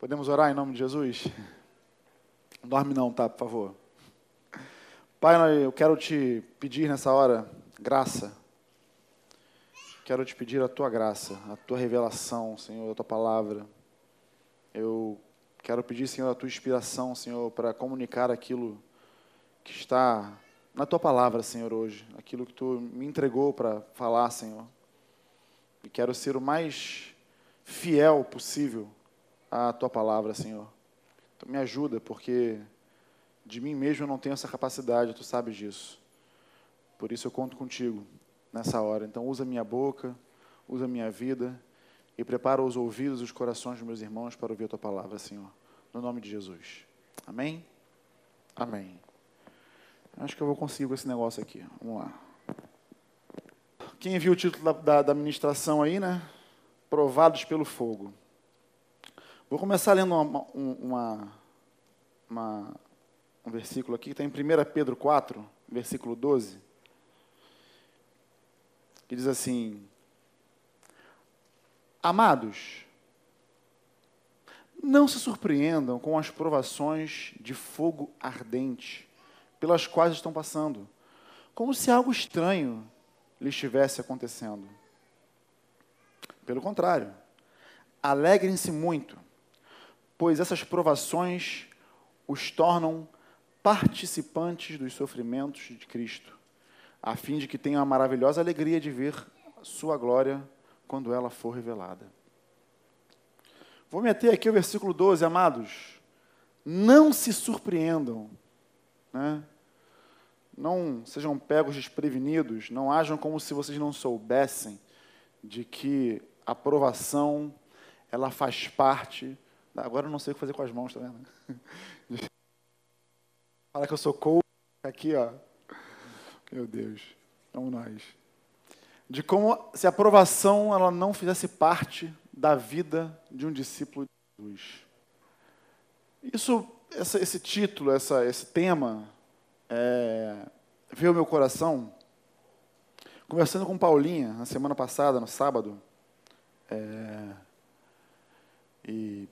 Podemos orar em nome de Jesus? Dorme não, tá, por favor. Pai, eu quero te pedir nessa hora graça. Quero te pedir a tua graça, a tua revelação, Senhor, a tua palavra. Eu quero pedir, Senhor, a tua inspiração, Senhor, para comunicar aquilo que está na tua palavra, Senhor, hoje. Aquilo que tu me entregou para falar, Senhor. E quero ser o mais fiel possível à tua palavra, Senhor. Então me ajuda, porque de mim mesmo eu não tenho essa capacidade, tu sabes disso. Por isso eu conto contigo nessa hora. Então usa minha boca, usa minha vida e prepara os ouvidos e os corações dos meus irmãos para ouvir a tua palavra, Senhor. No nome de Jesus. Amém? Amém. Acho que eu vou conseguir com esse negócio aqui. Vamos lá. Quem viu o título da, da, da ministração aí, né? Provados pelo fogo. Vou começar lendo uma, uma, uma, um versículo aqui, que está em 1 Pedro 4, versículo 12, que diz assim: Amados, não se surpreendam com as provações de fogo ardente pelas quais estão passando, como se algo estranho lhe estivesse acontecendo. Pelo contrário, alegrem-se muito, pois essas provações os tornam participantes dos sofrimentos de Cristo, a fim de que tenham a maravilhosa alegria de ver sua glória quando ela for revelada. Vou meter aqui o versículo 12, amados. Não se surpreendam né? Não sejam pegos desprevenidos, não ajam como se vocês não soubessem de que a aprovação ela faz parte. Agora eu não sei o que fazer com as mãos, tá vendo? Fala que eu sou coach aqui, ó. Meu Deus, vamos nós. De como se a aprovação ela não fizesse parte da vida de um discípulo de Jesus. Isso essa, esse título, essa, esse tema, é, veio ao meu coração, conversando com Paulinha na semana passada, no sábado, é, e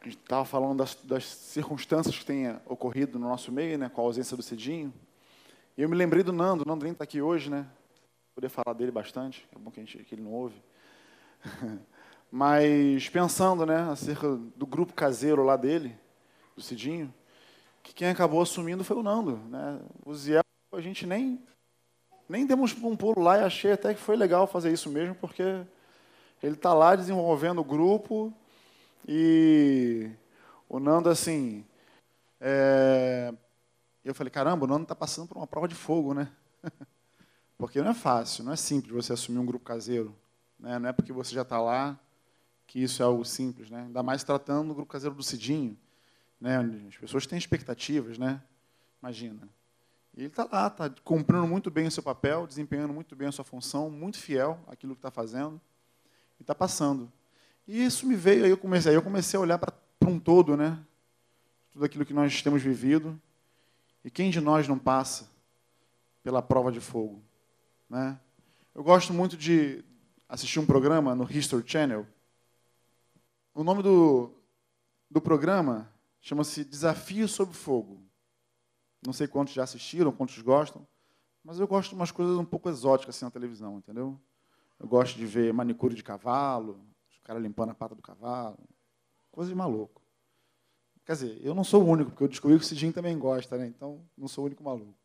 a gente estava falando das, das, circunstâncias que têm ocorrido no nosso meio, né, com a ausência do Cidinho, e eu me lembrei do Nando, o Nando nem está aqui hoje, né, poder falar dele bastante, é bom que, gente, que ele não ouve, mas pensando, né, acerca do grupo caseiro lá dele, do Cidinho, que quem acabou assumindo foi o Nando. Né? O Ziel, a gente nem, nem demos um pulo lá e achei até que foi legal fazer isso mesmo, porque ele está lá desenvolvendo o grupo e o Nando, assim. É... Eu falei, caramba, o Nando está passando por uma prova de fogo, né? porque não é fácil, não é simples você assumir um grupo caseiro. Né? Não é porque você já está lá que isso é algo simples, né? Ainda mais tratando do grupo caseiro do Cidinho né? As pessoas têm expectativas, né? Imagina. E ele está lá, está cumprindo muito bem o seu papel, desempenhando muito bem a sua função, muito fiel àquilo que está fazendo, e está passando. E isso me veio, aí eu comecei, aí eu comecei a olhar para um todo, né? Tudo aquilo que nós temos vivido. E quem de nós não passa pela prova de fogo? Né? Eu gosto muito de assistir um programa no History Channel. O nome do, do programa Chama-se Desafio sob Fogo. Não sei quantos já assistiram, quantos gostam, mas eu gosto de umas coisas um pouco exóticas assim na televisão, entendeu? Eu gosto de ver manicure de cavalo, os caras limpando a pata do cavalo, coisa de maluco. Quer dizer, eu não sou o único, porque eu descobri que o Cidinho também gosta, né? Então, não sou o único maluco.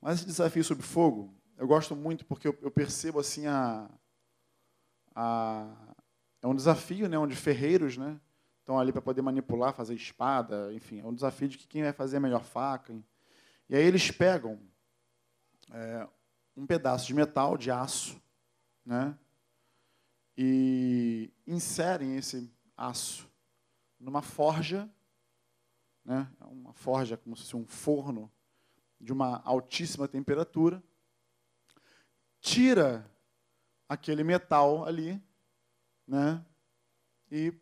Mas esse desafio sob fogo, eu gosto muito porque eu, eu percebo assim a, a é um desafio, né, onde ferreiros, né, estão ali para poder manipular, fazer espada, enfim, é um desafio de que quem vai fazer a melhor faca. E aí eles pegam é, um pedaço de metal, de aço, né, e inserem esse aço numa forja, né, uma forja como se fosse um forno de uma altíssima temperatura, tira aquele metal ali, né, e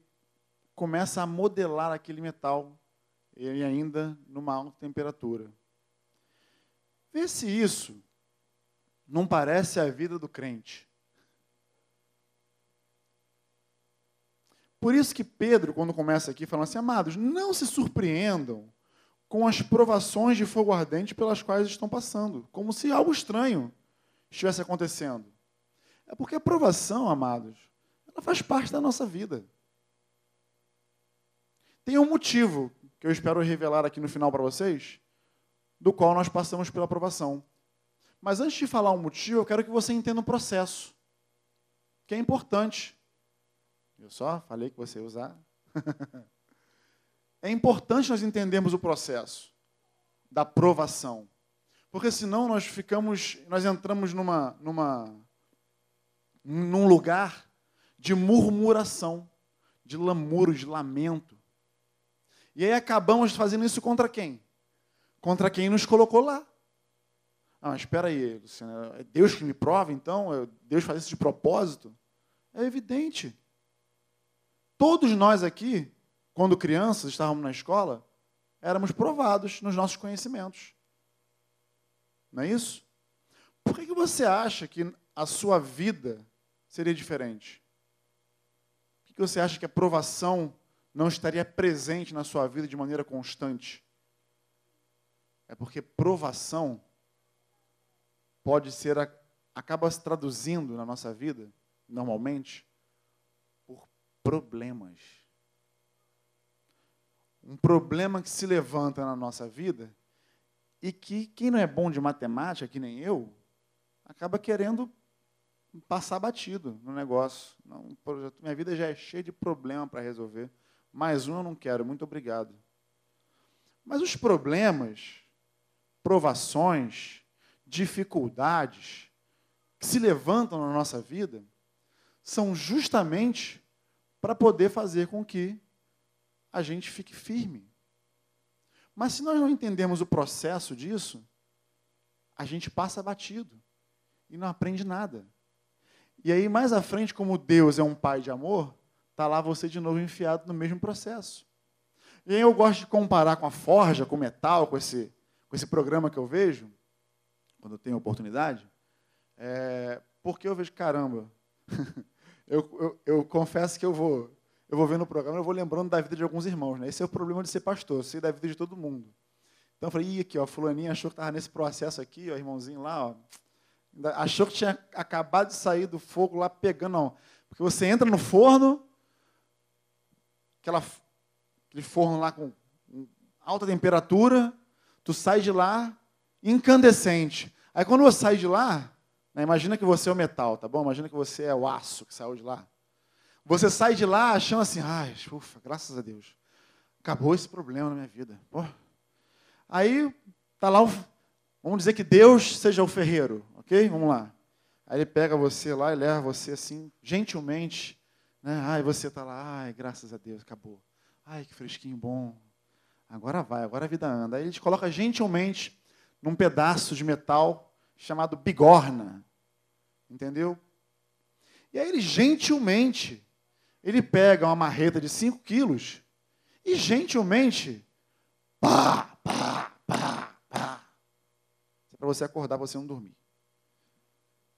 começa a modelar aquele metal, e ainda numa alta temperatura. Vê se isso não parece a vida do crente. Por isso que Pedro, quando começa aqui, fala assim, amados, não se surpreendam com as provações de fogo ardente pelas quais estão passando, como se algo estranho estivesse acontecendo. É porque a provação, amados, ela faz parte da nossa vida. Tem um motivo que eu espero revelar aqui no final para vocês, do qual nós passamos pela aprovação. Mas antes de falar um motivo, eu quero que você entenda o um processo, que é importante. Eu só falei que você ia usar. é importante nós entendermos o processo da provação. Porque senão nós ficamos, nós entramos numa, numa, num lugar de murmuração, de lamuro, de lamento. E aí acabamos fazendo isso contra quem? Contra quem nos colocou lá. Ah, mas espera aí, Luciana, é Deus que me prova, então? É Deus faz isso de propósito? É evidente. Todos nós aqui, quando crianças, estávamos na escola, éramos provados nos nossos conhecimentos. Não é isso? Por que, que você acha que a sua vida seria diferente? Por que, que você acha que a provação não estaria presente na sua vida de maneira constante? É porque provação pode ser, acaba se traduzindo na nossa vida, normalmente, problemas. Um problema que se levanta na nossa vida e que quem não é bom de matemática, que nem eu, acaba querendo passar batido no negócio. Não, minha vida já é cheia de problema para resolver. Mais um eu não quero, muito obrigado. Mas os problemas, provações, dificuldades que se levantam na nossa vida são justamente para poder fazer com que a gente fique firme. Mas se nós não entendemos o processo disso, a gente passa batido e não aprende nada. E aí, mais à frente, como Deus é um pai de amor, está lá você de novo enfiado no mesmo processo. E aí eu gosto de comparar com a forja, com o metal, com esse, com esse programa que eu vejo, quando eu tenho oportunidade, é, porque eu vejo, caramba, eu, eu, confesso que eu vou eu vou vendo o programa, eu vou lembrando da vida de alguns irmãos. Né? Esse é o problema de ser pastor, sei da vida de todo mundo. Então eu falei, aqui, ó, fulaninha achou que estava nesse processo aqui, ó, irmãozinho lá, ó, achou que tinha acabado de sair do fogo lá pegando, não. Porque você entra no forno, aquela, aquele forno lá com alta temperatura, tu sai de lá incandescente. Aí quando você sai de lá, imagina que você é o metal, tá bom? Imagina que você é o aço que saiu de lá. Você sai de lá achando assim, ai, ufa, graças a Deus. Acabou esse problema na minha vida. Pô. Aí tá lá, vamos dizer que Deus seja o ferreiro, ok? Vamos lá. Aí ele pega você lá e leva você assim, gentilmente, né? Ai, você tá lá, ai, graças a Deus, acabou. Ai, que fresquinho bom. Agora vai, agora a vida anda. Aí ele te coloca gentilmente num pedaço de metal chamado bigorna. Entendeu? E aí ele gentilmente ele pega uma marreta de 5 quilos e gentilmente, pá, pá, pá, pá. É para você acordar, você não dormir.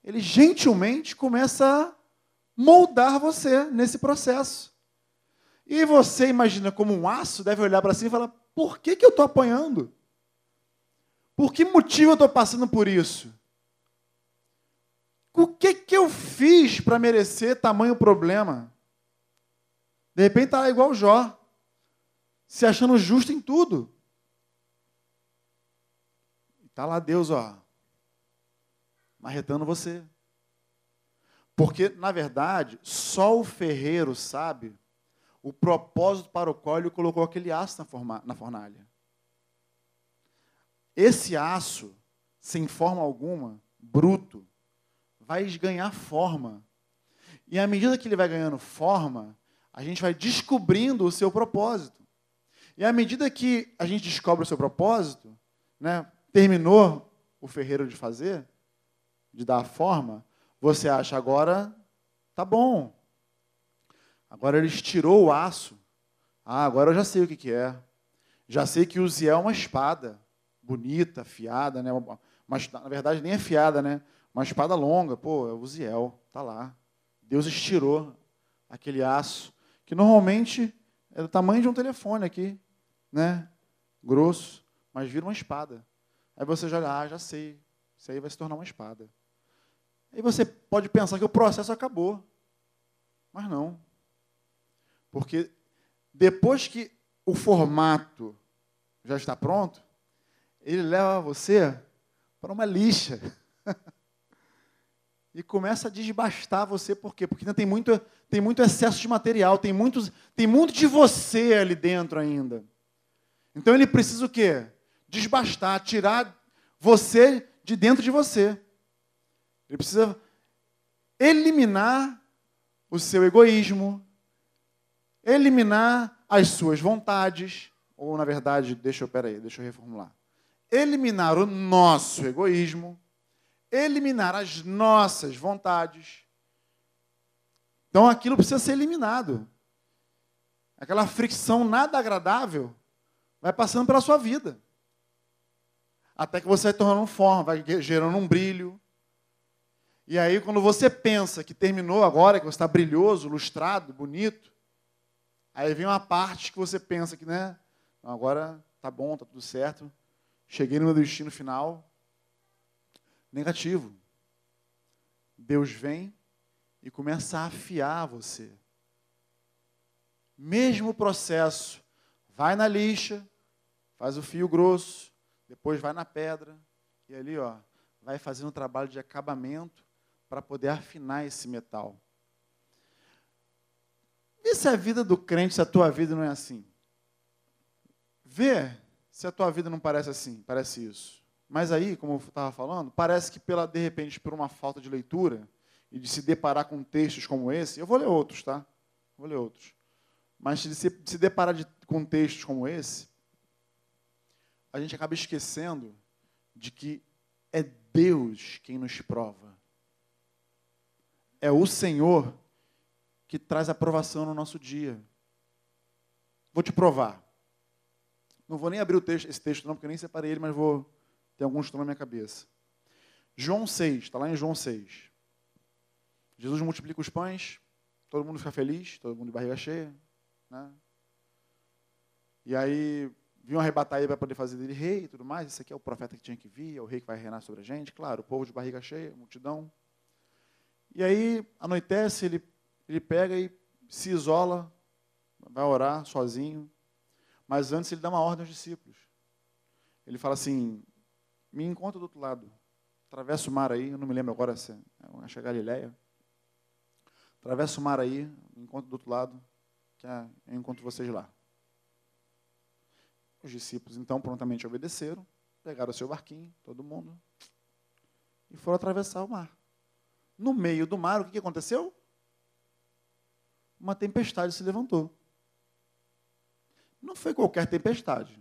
Ele gentilmente começa a moldar você nesse processo. E você imagina como um aço deve olhar para si e falar: por que, que eu estou apanhando? Por que motivo eu estou passando por isso? O que, que eu fiz para merecer tamanho problema? De repente está igual Jó, se achando justo em tudo. Está lá Deus, ó, marretando você. Porque, na verdade, só o ferreiro sabe o propósito para o qual ele colocou aquele aço na fornalha. Esse aço, sem forma alguma, bruto, vai ganhar forma. E à medida que ele vai ganhando forma, a gente vai descobrindo o seu propósito. E à medida que a gente descobre o seu propósito, né, terminou o ferreiro de fazer, de dar a forma, você acha agora tá bom. Agora ele estirou o aço. Ah, agora eu já sei o que, que é. Já sei que o Ziel é uma espada bonita, afiada, né? Mas na verdade nem é fiada, né? Uma espada longa, pô, é o Ziel, tá lá. Deus estirou aquele aço que normalmente é do tamanho de um telefone aqui, né? Grosso, mas vira uma espada. Aí você joga, ah, já sei, isso aí vai se tornar uma espada. Aí você pode pensar que o processo acabou. Mas não. Porque depois que o formato já está pronto, ele leva você para uma lixa. e começa a desbastar você, por quê? Porque ainda tem muito, tem muito excesso de material, tem, muitos, tem muito de você ali dentro ainda. Então ele precisa o quê? Desbastar, tirar você de dentro de você. Ele precisa eliminar o seu egoísmo, eliminar as suas vontades, ou na verdade, deixa eu, peraí, deixa eu reformular. Eliminar o nosso egoísmo, eliminar as nossas vontades. Então aquilo precisa ser eliminado. Aquela fricção nada agradável vai passando pela sua vida. Até que você vai tornando forma, vai gerando um brilho. E aí, quando você pensa que terminou agora, que você está brilhoso, lustrado, bonito, aí vem uma parte que você pensa que, né? Agora tá bom, tá tudo certo. Cheguei no meu destino final. Negativo. Deus vem e começa a afiar você. Mesmo processo. Vai na lixa, faz o fio grosso, depois vai na pedra, e ali, ó, vai fazendo um trabalho de acabamento para poder afinar esse metal. Vê se a vida do crente, se a tua vida não é assim. Vê se a tua vida não parece assim, parece isso. Mas aí, como eu estava falando, parece que pela de repente por uma falta de leitura e de se deparar com textos como esse, eu vou ler outros, tá? Vou ler outros. Mas de se, se deparar de, com textos como esse, a gente acaba esquecendo de que é Deus quem nos prova. É o Senhor que traz aprovação no nosso dia. Vou te provar. Não vou nem abrir o texto, esse texto não, porque eu nem separei ele, mas vou ter alguns que estão na minha cabeça. João 6, está lá em João 6. Jesus multiplica os pães, todo mundo fica feliz, todo mundo de barriga cheia. Né? E aí vinham arrebatar ele para poder fazer dele rei e tudo mais. Esse aqui é o profeta que tinha que vir, é o rei que vai reinar sobre a gente. Claro, o povo de barriga cheia, multidão. E aí, anoitece, ele, ele pega e se isola, vai orar sozinho. Mas antes ele dá uma ordem aos discípulos. Ele fala assim: me encontra do outro lado. Atravessa o mar aí, eu não me lembro agora se é, acho que é Galileia. Atravessa o mar aí, me encontra do outro lado, que é, eu encontro vocês lá. Os discípulos então prontamente obedeceram, pegaram o seu barquinho, todo mundo, e foram atravessar o mar. No meio do mar, o que aconteceu? Uma tempestade se levantou. Não foi qualquer tempestade.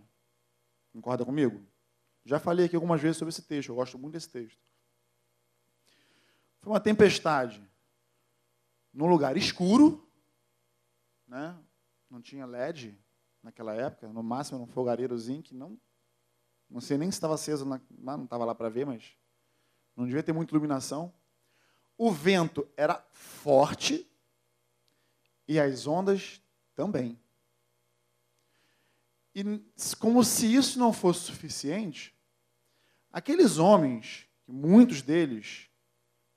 Concorda comigo? Já falei aqui algumas vezes sobre esse texto, eu gosto muito desse texto. Foi uma tempestade num lugar escuro, né? não tinha LED, naquela época, no máximo era um fogareirozinho que não, não sei nem se estava aceso, na, não estava lá para ver, mas não devia ter muita iluminação. O vento era forte e as ondas também. E como se isso não fosse suficiente, aqueles homens, muitos deles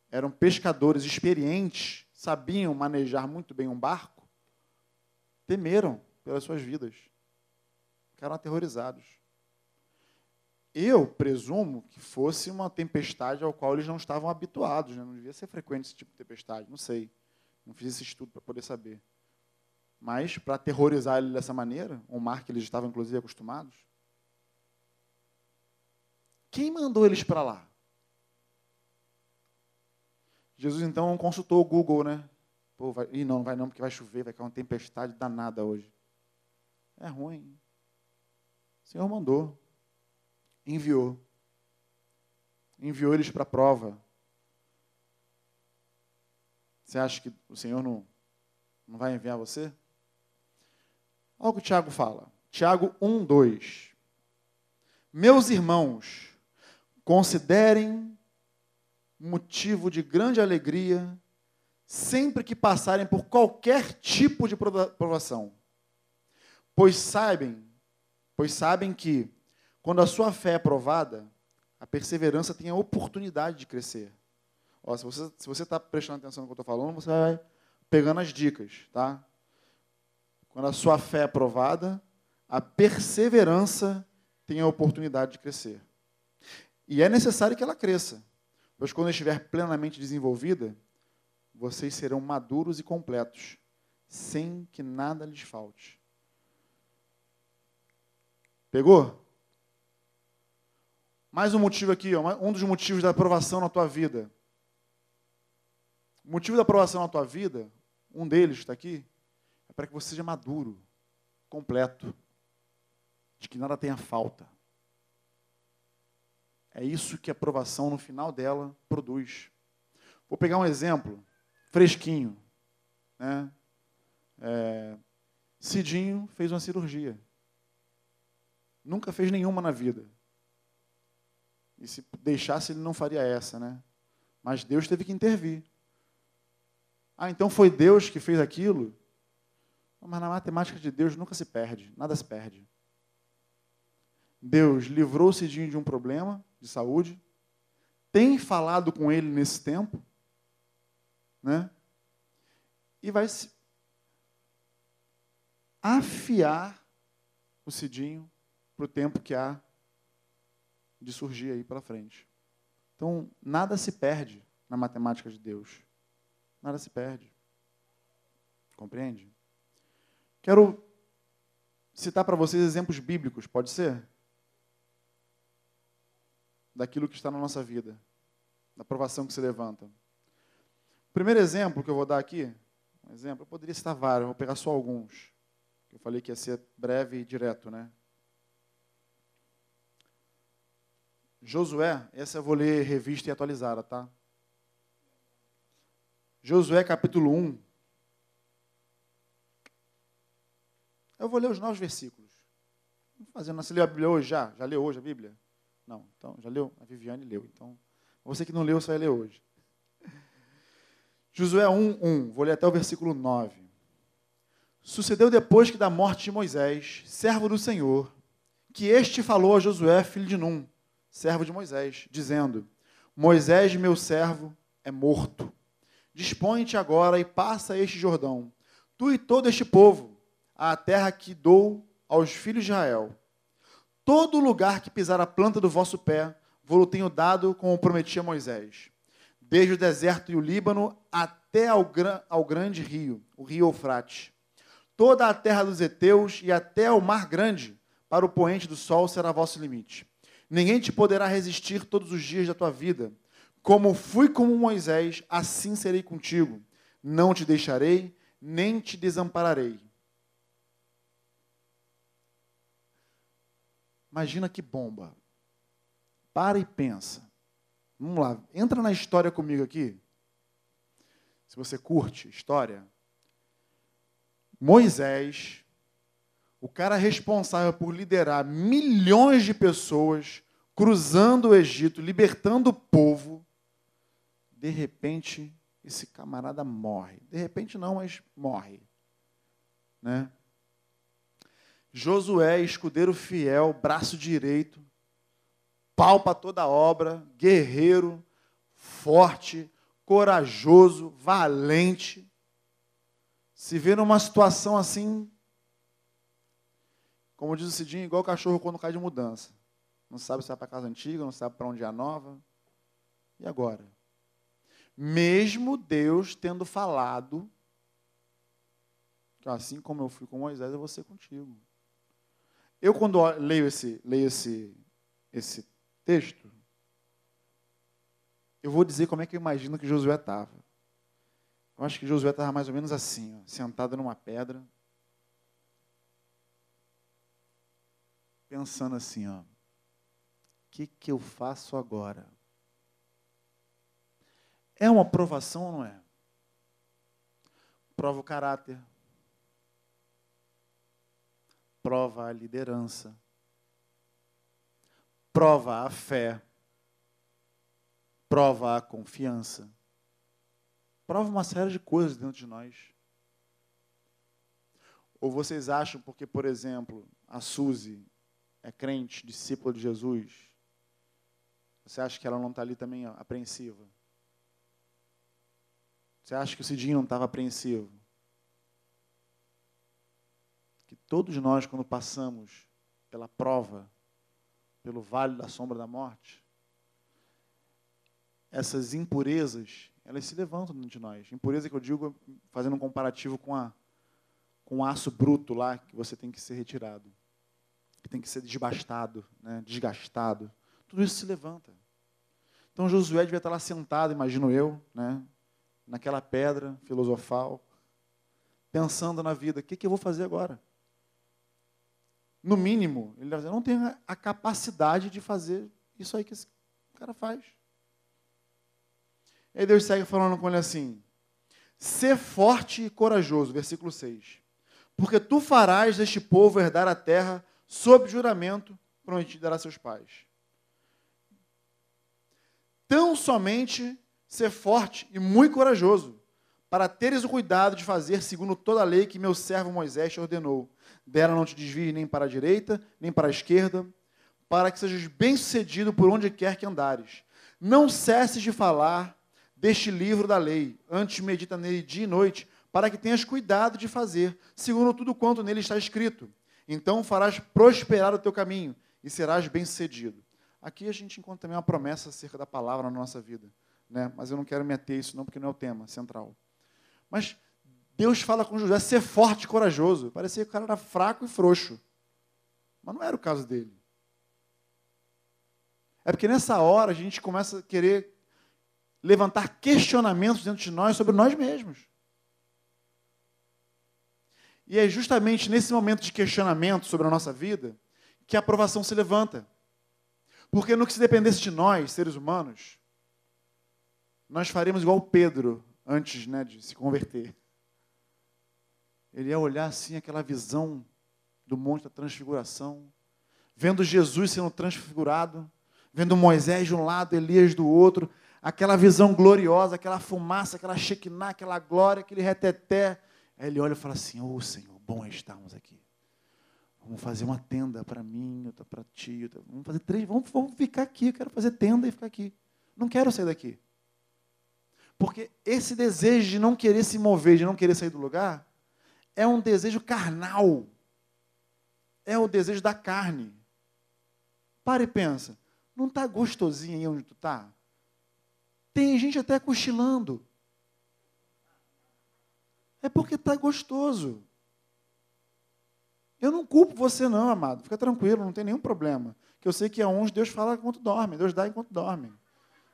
eram pescadores experientes, sabiam manejar muito bem um barco, temeram pelas suas vidas. Ficaram aterrorizados. Eu presumo que fosse uma tempestade ao qual eles não estavam habituados. Né? Não devia ser frequente esse tipo de tempestade, não sei. Não fiz esse estudo para poder saber. Mas, para aterrorizar ele dessa maneira, um mar que eles estavam, inclusive, acostumados, quem mandou eles para lá? Jesus, então, consultou o Google, né? Pô, vai... Ih, não, não vai não, porque vai chover, vai cair uma tempestade danada hoje. É ruim. O Senhor mandou. Enviou. Enviou eles para a prova. Você acha que o Senhor não, não vai enviar você? Olha o que o Tiago fala. Tiago 1, 2. Meus irmãos, considerem motivo de grande alegria sempre que passarem por qualquer tipo de provação. Pois sabem, pois sabem que quando a sua fé é provada, a perseverança tem a oportunidade de crescer. Ó, se você está prestando atenção no que eu estou falando, você vai pegando as dicas, tá? Quando a sua fé é provada, a perseverança tem a oportunidade de crescer. E é necessário que ela cresça, pois quando estiver plenamente desenvolvida, vocês serão maduros e completos, sem que nada lhes falte. Pegou? Mais um motivo aqui, ó, um dos motivos da aprovação na tua vida. O motivo da aprovação na tua vida, um deles está aqui, para que você seja maduro, completo, de que nada tenha falta. É isso que a aprovação no final dela produz. Vou pegar um exemplo fresquinho. Né? É, Cidinho fez uma cirurgia. Nunca fez nenhuma na vida. E se deixasse, ele não faria essa, né? Mas Deus teve que intervir. Ah, então foi Deus que fez aquilo? Mas na matemática de Deus nunca se perde, nada se perde. Deus livrou Cidinho de um problema de saúde, tem falado com ele nesse tempo, né? E vai afiar o Cidinho para o tempo que há de surgir aí para frente. Então, nada se perde na matemática de Deus. Nada se perde. Compreende? Quero citar para vocês exemplos bíblicos, pode ser? Daquilo que está na nossa vida, da provação que se levanta. Primeiro exemplo que eu vou dar aqui, um exemplo, eu poderia citar vários, vou pegar só alguns. Eu falei que ia ser breve e direto, né? Josué, essa eu vou ler revista e atualizada, tá? Josué capítulo 1. Eu vou ler os novos versículos. Fazendo, você leu a Bíblia hoje já? Já leu hoje a Bíblia? Não, então já leu? A Viviane leu. Então, você que não leu, você vai ler hoje. Josué 1, 1, vou ler até o versículo 9. Sucedeu depois que da morte de Moisés, servo do Senhor, que este falou a Josué, filho de Num, servo de Moisés, dizendo: Moisés, meu servo, é morto. Dispõe-te agora e passa este Jordão, tu e todo este povo, à terra que dou aos filhos de Israel. Todo lugar que pisar a planta do vosso pé, vou-lo tenho dado, como prometi a Moisés desde o deserto e o Líbano até ao, ao grande rio, o rio Eufrates. Toda a terra dos heteus e até o mar grande, para o poente do sol será vosso limite. Ninguém te poderá resistir todos os dias da tua vida. Como fui com Moisés, assim serei contigo. Não te deixarei, nem te desampararei. Imagina que bomba. Para e pensa. Vamos lá, entra na história comigo aqui. Se você curte história. Moisés, o cara responsável por liderar milhões de pessoas cruzando o Egito, libertando o povo, de repente esse camarada morre. De repente não, mas morre. Né? Josué, escudeiro fiel, braço direito, pau para toda obra, guerreiro, forte, corajoso, valente. Se vê numa situação assim, como diz o Cidinho, igual o cachorro quando cai de mudança. Não sabe se vai para casa antiga, não sabe para onde é a nova. E agora? Mesmo Deus tendo falado que assim como eu fui com Moisés, eu vou ser contigo. Eu, quando leio esse, leio esse, esse texto, eu vou dizer como é que eu imagino que Josué estava. Eu acho que Josué estava mais ou menos assim, ó, sentado numa pedra, pensando assim, ó, o que, que eu faço agora? É uma provação ou não é? Prova o caráter, prova a liderança, prova a fé, prova a confiança. prova uma série de coisas dentro de nós. Ou vocês acham, porque, por exemplo, a Suzy é crente, discípula de Jesus, você acha que ela não está ali também apreensiva? Você acha que o Cidinho não estava apreensivo? Que todos nós, quando passamos pela prova, pelo vale da sombra da morte, essas impurezas, elas se levantam de nós. Impureza que eu digo fazendo um comparativo com, a, com o aço bruto lá que você tem que ser retirado, que tem que ser desbastado, né, desgastado. Tudo isso se levanta. Então Josué devia estar lá sentado, imagino eu, né, naquela pedra filosofal, pensando na vida: o que, que eu vou fazer agora? No mínimo, ele dizer: não tenho a capacidade de fazer isso aí que esse cara faz. E aí Deus segue falando com ele assim: Ser forte e corajoso, versículo 6. Porque tu farás este povo herdar a terra sob juramento prometido a seus pais. Tão somente ser forte e muito corajoso, para teres o cuidado de fazer segundo toda a lei que meu servo Moisés ordenou. Dela não te desvie nem para a direita, nem para a esquerda, para que sejas bem-sucedido por onde quer que andares. Não cesses de falar deste livro da lei, antes medita nele dia e noite, para que tenhas cuidado de fazer, segundo tudo quanto nele está escrito. Então farás prosperar o teu caminho e serás bem-sucedido. Aqui a gente encontra também uma promessa acerca da palavra na nossa vida né? mas eu não quero me ater a isso não, porque não é o tema central. Mas Deus fala com José, ser forte e corajoso. Parecia que o cara era fraco e frouxo. Mas não era o caso dele. É porque nessa hora a gente começa a querer levantar questionamentos dentro de nós sobre nós mesmos. E é justamente nesse momento de questionamento sobre a nossa vida que a aprovação se levanta. Porque no que se dependesse de nós, seres humanos, nós faremos igual Pedro antes né, de se converter. Ele ia olhar assim aquela visão do monte da transfiguração, vendo Jesus sendo transfigurado, vendo Moisés de um lado, Elias do outro, aquela visão gloriosa, aquela fumaça, aquela shekinah, aquela glória, aquele reteté. Aí ele olha e fala assim: Ô oh, Senhor, bom estarmos aqui. Vamos fazer uma tenda para mim, outra para ti, outra... vamos fazer três, vamos, vamos ficar aqui. Eu quero fazer tenda e ficar aqui. Não quero sair daqui. Porque esse desejo de não querer se mover, de não querer sair do lugar, é um desejo carnal. É o desejo da carne. Para e pensa. Não está gostosinho aí onde tu está? Tem gente até cochilando. É porque está gostoso. Eu não culpo você, não, amado. Fica tranquilo, não tem nenhum problema. Que eu sei que a uns Deus fala enquanto dorme, Deus dá enquanto dorme.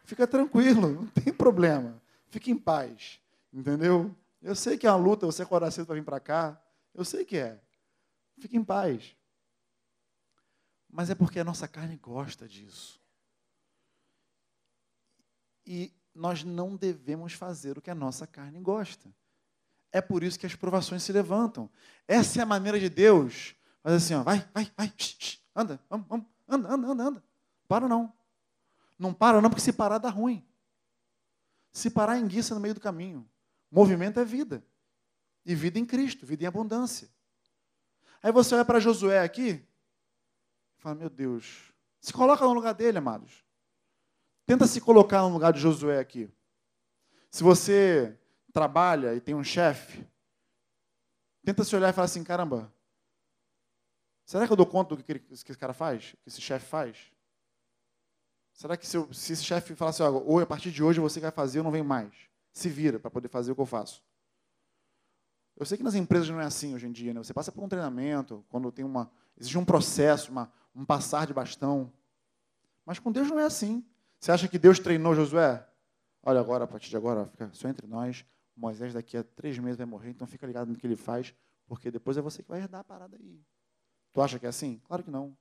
Fica tranquilo, não tem problema. Fique em paz. Entendeu? Eu sei que é uma luta você acordar cedo para vir para cá. Eu sei que é. Fique em paz. Mas é porque a nossa carne gosta disso. E nós não devemos fazer o que a nossa carne gosta. É por isso que as provações se levantam. Essa é a maneira de Deus. Mas assim, ó, vai, vai, vai, anda, vamos, vamos, anda, anda, anda, anda. Para não. Não para não, porque se parar dá ruim. Se parar em guiça no meio do caminho. Movimento é vida. E vida em Cristo, vida em abundância. Aí você olha para Josué aqui fala: Meu Deus, se coloca no lugar dele, amados. Tenta se colocar no lugar de Josué aqui. Se você trabalha e tem um chefe, tenta se olhar e falar assim: caramba, será que eu dou conta do que esse cara faz? Que esse chefe faz? Será que se, eu, se esse chefe falar assim, ou a partir de hoje você vai fazer, eu não venho mais. Se vira para poder fazer o que eu faço. Eu sei que nas empresas não é assim hoje em dia, né? Você passa por um treinamento, quando tem uma. Existe um processo, uma, um passar de bastão. Mas com Deus não é assim. Você acha que Deus treinou Josué? Olha, agora, a partir de agora, fica só entre nós. Moisés daqui a três meses vai morrer, então fica ligado no que ele faz, porque depois é você que vai herdar a parada aí. Tu acha que é assim? Claro que não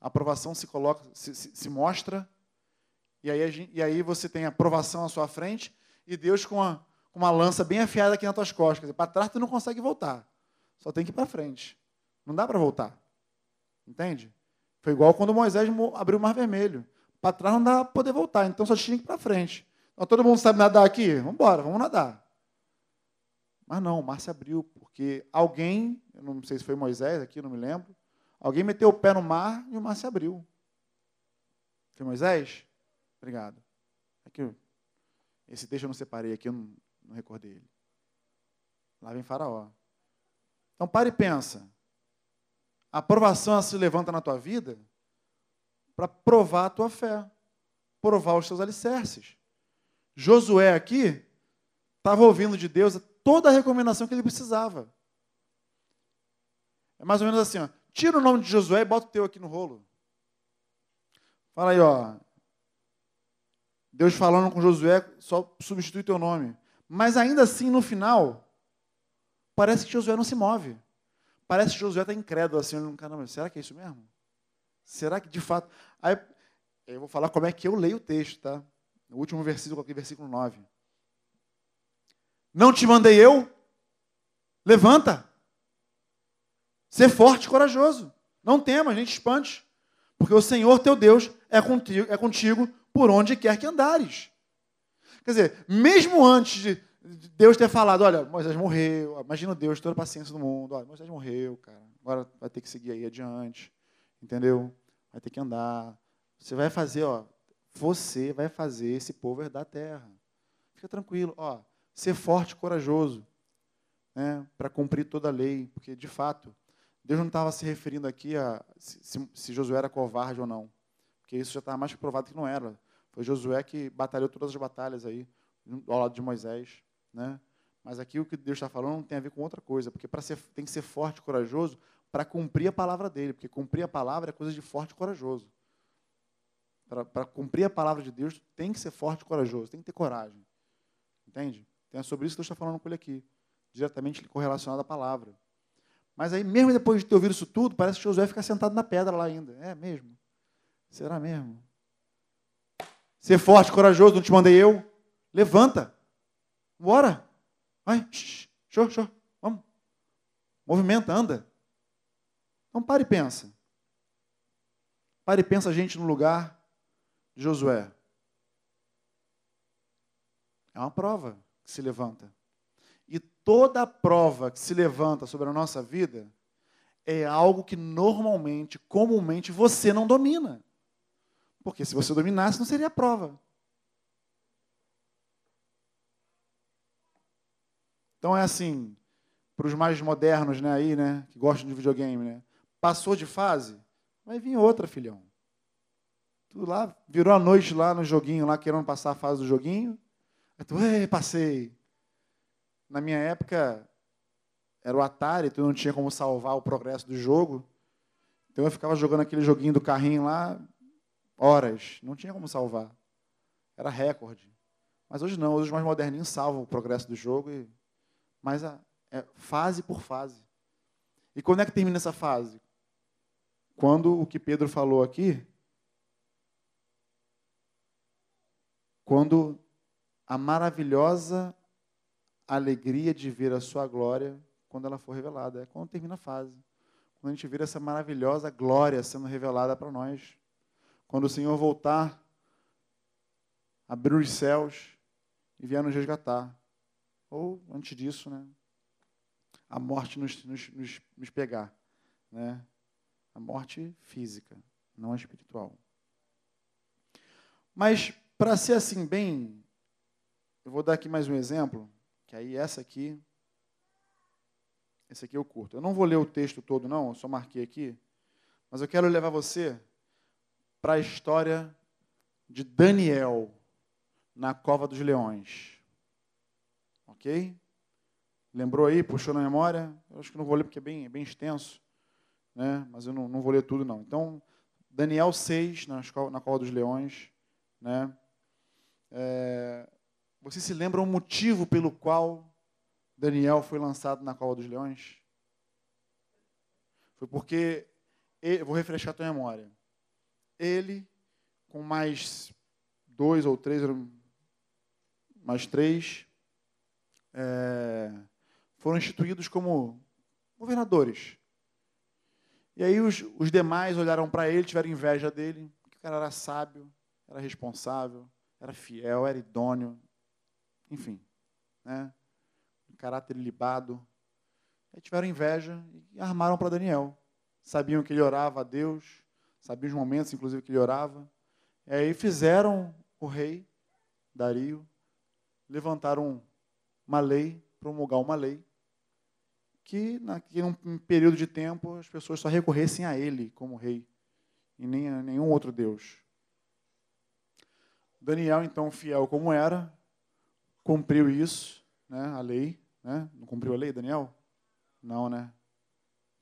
a aprovação se coloca, se, se, se mostra, e aí, e aí você tem a aprovação à sua frente, e Deus com uma, com uma lança bem afiada aqui nas tuas costas. Para trás tu não consegue voltar. Só tem que ir para frente. Não dá para voltar. Entende? Foi igual quando Moisés abriu o Mar Vermelho. Para trás não dá para poder voltar, então só tinha que ir para frente. Todo mundo sabe nadar aqui? Vamos embora, vamos nadar. Mas não, o mar se abriu, porque alguém, eu não sei se foi Moisés aqui, não me lembro, alguém meteu o pé no mar e o mar se abriu. Foi Moisés? Obrigado. Aqui, esse texto eu não separei aqui, eu não, não recordei ele. Lá vem Faraó. Então pare e pensa. A aprovação se levanta na tua vida para provar a tua fé, provar os teus alicerces. Josué aqui estava ouvindo de Deus toda a recomendação que ele precisava. É mais ou menos assim, ó, tira o nome de Josué e bota o teu aqui no rolo. Fala aí, ó. Deus falando com Josué, só substitui teu nome. Mas ainda assim, no final, parece que Josué não se move. Parece que Josué está incrédulo, assim, caramba, será que é isso mesmo? Será que de fato. Aí, eu vou falar como é que eu leio o texto, tá? No último versículo, aqui, versículo 9. Não te mandei eu? Levanta. Ser forte e corajoso. Não temas, nem te espantes. Porque o Senhor teu Deus é contigo, é contigo por onde quer que andares. Quer dizer, mesmo antes de Deus ter falado, olha, Moisés morreu, imagina Deus, toda a paciência do mundo, olha, Moisés morreu, cara, agora vai ter que seguir aí adiante, entendeu? Vai ter que andar. Você vai fazer, ó, você vai fazer esse povo herdar a terra. Fica tranquilo, ó, ser forte e corajoso, né, para cumprir toda a lei, porque de fato, Deus não estava se referindo aqui a se, se, Josué era covarde ou não, porque isso já estava mais que provado que não era. Foi Josué que batalhou todas as batalhas aí, ao lado de Moisés. Né? Mas aqui o que Deus está falando tem a ver com outra coisa, porque para ser tem que ser forte e corajoso para cumprir a palavra dele, porque cumprir a palavra é coisa de forte e corajoso. Para cumprir a palavra de Deus, tem que ser forte e corajoso, tem que ter coragem. Entende? Então é sobre isso que Deus está falando com ele aqui, diretamente correlacionado à palavra. Mas aí, mesmo depois de ter ouvido isso tudo, parece que Josué fica sentado na pedra lá ainda. É mesmo? Será mesmo? Ser forte, corajoso, não te mandei eu? Levanta. Bora. Vai. Show, show. Vamos. Movimenta, anda. Então pare e pensa. Pare e pensa a gente no lugar de Josué. É uma prova que se levanta. E toda prova que se levanta sobre a nossa vida é algo que normalmente, comumente, você não domina. Porque se você dominasse, não seria prova. Então é assim, para os mais modernos, né, aí, né, que gostam de videogame, né? Passou de fase, vai vir outra, filhão. Tu lá, virou a noite lá no joguinho, lá querendo passar a fase do joguinho. Aí tu, ei, passei. Na minha época, era o Atari, tu não tinha como salvar o progresso do jogo. Então eu ficava jogando aquele joguinho do carrinho lá horas. Não tinha como salvar. Era recorde. Mas hoje não, hoje os mais moderninhos salvam o progresso do jogo e mas é fase por fase. E quando é que termina essa fase? Quando o que Pedro falou aqui, quando a maravilhosa alegria de ver a sua glória, quando ela for revelada, é quando termina a fase. Quando a gente vê essa maravilhosa glória sendo revelada para nós. Quando o Senhor voltar, abrir os céus e vier nos resgatar. Ou, antes disso, né, a morte nos, nos, nos, nos pegar. Né? A morte física, não a espiritual. Mas, para ser assim bem, eu vou dar aqui mais um exemplo, que aí essa aqui, esse aqui eu curto. Eu não vou ler o texto todo, não, eu só marquei aqui, mas eu quero levar você para a história de Daniel na cova dos leões. Ok? Lembrou aí? Puxou na memória? Eu acho que não vou ler porque é bem, é bem extenso, né? mas eu não, não vou ler tudo, não. Então, Daniel 6, na, na Cova dos Leões. Né? É, você se lembra o motivo pelo qual Daniel foi lançado na Cova dos Leões? Foi porque, vou refrescar a tua memória, ele, com mais dois ou três, mais três, é, foram instituídos como governadores. E aí os, os demais olharam para ele, tiveram inveja dele, porque o cara era sábio, era responsável, era fiel, era idôneo, enfim, né? caráter libado. Aí tiveram inveja e armaram para Daniel. Sabiam que ele orava a Deus, sabiam os momentos, inclusive, que ele orava. E aí fizeram o rei, Dario, levantaram uma lei, promulgar uma lei, que naquele um período de tempo as pessoas só recorressem a ele como rei, e nem a nenhum outro Deus. Daniel, então, fiel como era, cumpriu isso, né, a lei. Né? Não cumpriu a lei, Daniel? Não, né?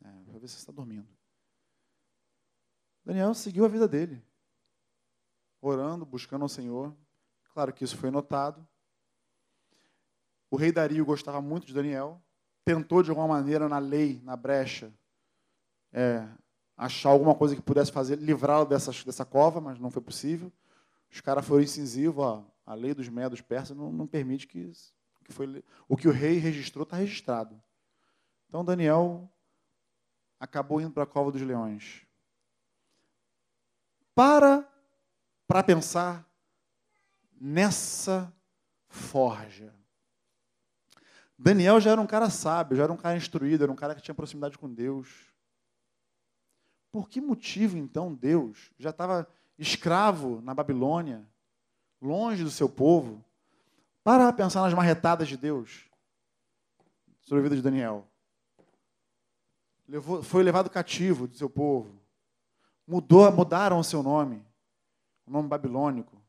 É, vou ver se você está dormindo. Daniel seguiu a vida dele, orando, buscando ao Senhor. Claro que isso foi notado. O rei Dario gostava muito de Daniel, tentou de alguma maneira na lei, na brecha, é, achar alguma coisa que pudesse fazer, livrá-lo dessa, dessa cova, mas não foi possível. Os caras foram incisivos, ó, a lei dos medos persas não, não permite que, que foi, o que o rei registrou está registrado. Então Daniel acabou indo para a cova dos leões. Para para pensar nessa forja. Daniel já era um cara sábio, já era um cara instruído, era um cara que tinha proximidade com Deus. Por que motivo, então, Deus já estava escravo na Babilônia, longe do seu povo, para pensar nas marretadas de Deus sobre a vida de Daniel. Levou, foi levado cativo do seu povo. Mudou, mudaram o seu nome, o nome babilônico.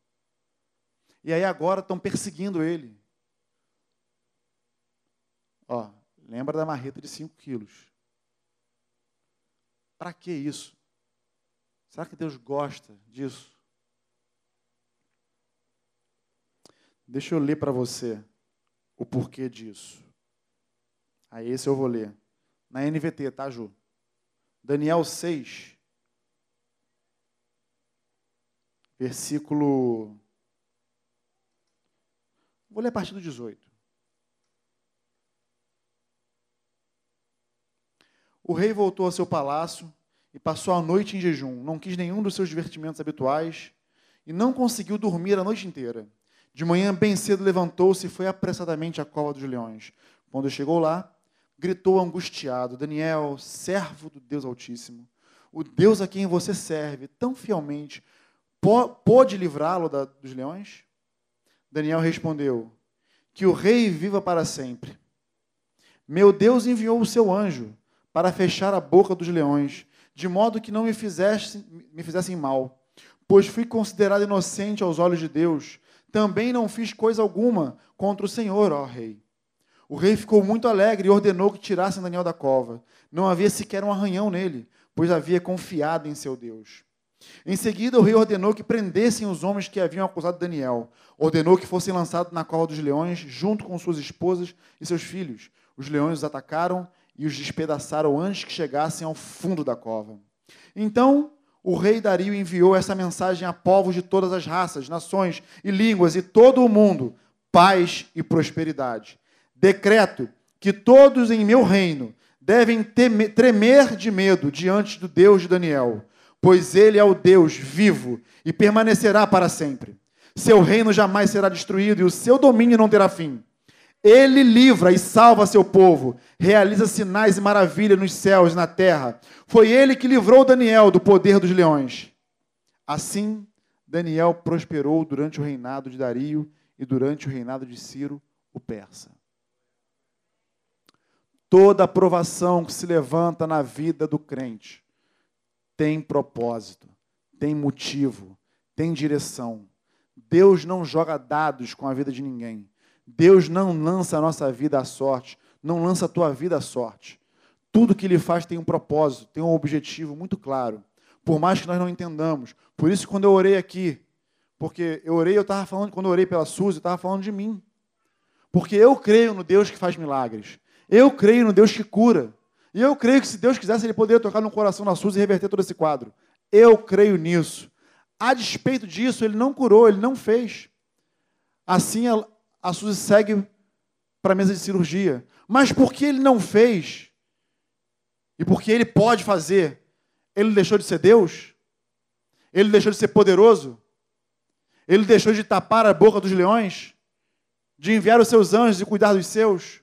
E aí agora estão perseguindo ele. Ó, lembra da marreta de 5 quilos. Para que isso? Será que Deus gosta disso? Deixa eu ler para você o porquê disso. Aí esse eu vou ler. Na NVT, tá, Ju? Daniel 6, versículo. Vou ler a partir do 18. O rei voltou ao seu palácio e passou a noite em jejum. Não quis nenhum dos seus divertimentos habituais e não conseguiu dormir a noite inteira. De manhã, bem cedo, levantou-se e foi apressadamente à cova dos leões. Quando chegou lá, gritou angustiado: Daniel, servo do Deus Altíssimo, o Deus a quem você serve tão fielmente, pôde livrá-lo dos leões? Daniel respondeu: Que o rei viva para sempre. Meu Deus enviou o seu anjo para fechar a boca dos leões, de modo que não me fizessem, me fizessem mal, pois fui considerado inocente aos olhos de Deus. Também não fiz coisa alguma contra o Senhor, ó rei. O rei ficou muito alegre e ordenou que tirassem Daniel da cova. Não havia sequer um arranhão nele, pois havia confiado em seu Deus. Em seguida, o rei ordenou que prendessem os homens que haviam acusado Daniel. Ordenou que fossem lançados na cova dos leões, junto com suas esposas e seus filhos. Os leões os atacaram e os despedaçaram antes que chegassem ao fundo da cova. Então o rei Dario enviou essa mensagem a povos de todas as raças, nações e línguas e todo o mundo: paz e prosperidade. Decreto que todos em meu reino devem temer, tremer de medo diante do Deus de Daniel, pois ele é o Deus vivo e permanecerá para sempre. Seu reino jamais será destruído e o seu domínio não terá fim. Ele livra e salva seu povo, realiza sinais e maravilhas nos céus e na terra. Foi ele que livrou Daniel do poder dos leões. Assim, Daniel prosperou durante o reinado de Dario e durante o reinado de Ciro, o persa. Toda aprovação que se levanta na vida do crente tem propósito, tem motivo, tem direção. Deus não joga dados com a vida de ninguém. Deus não lança a nossa vida à sorte, não lança a tua vida à sorte. Tudo que ele faz tem um propósito, tem um objetivo muito claro. Por mais que nós não entendamos. Por isso, quando eu orei aqui, porque eu orei, eu estava falando, quando eu orei pela Suzy, eu estava falando de mim. Porque eu creio no Deus que faz milagres. Eu creio no Deus que cura. E eu creio que se Deus quisesse, Ele poderia tocar no coração da Suzy e reverter todo esse quadro. Eu creio nisso. A despeito disso, Ele não curou, Ele não fez. Assim, a Suzy segue para a mesa de cirurgia. Mas porque ele não fez, e porque ele pode fazer, ele deixou de ser Deus? Ele deixou de ser poderoso? Ele deixou de tapar a boca dos leões? De enviar os seus anjos e cuidar dos seus?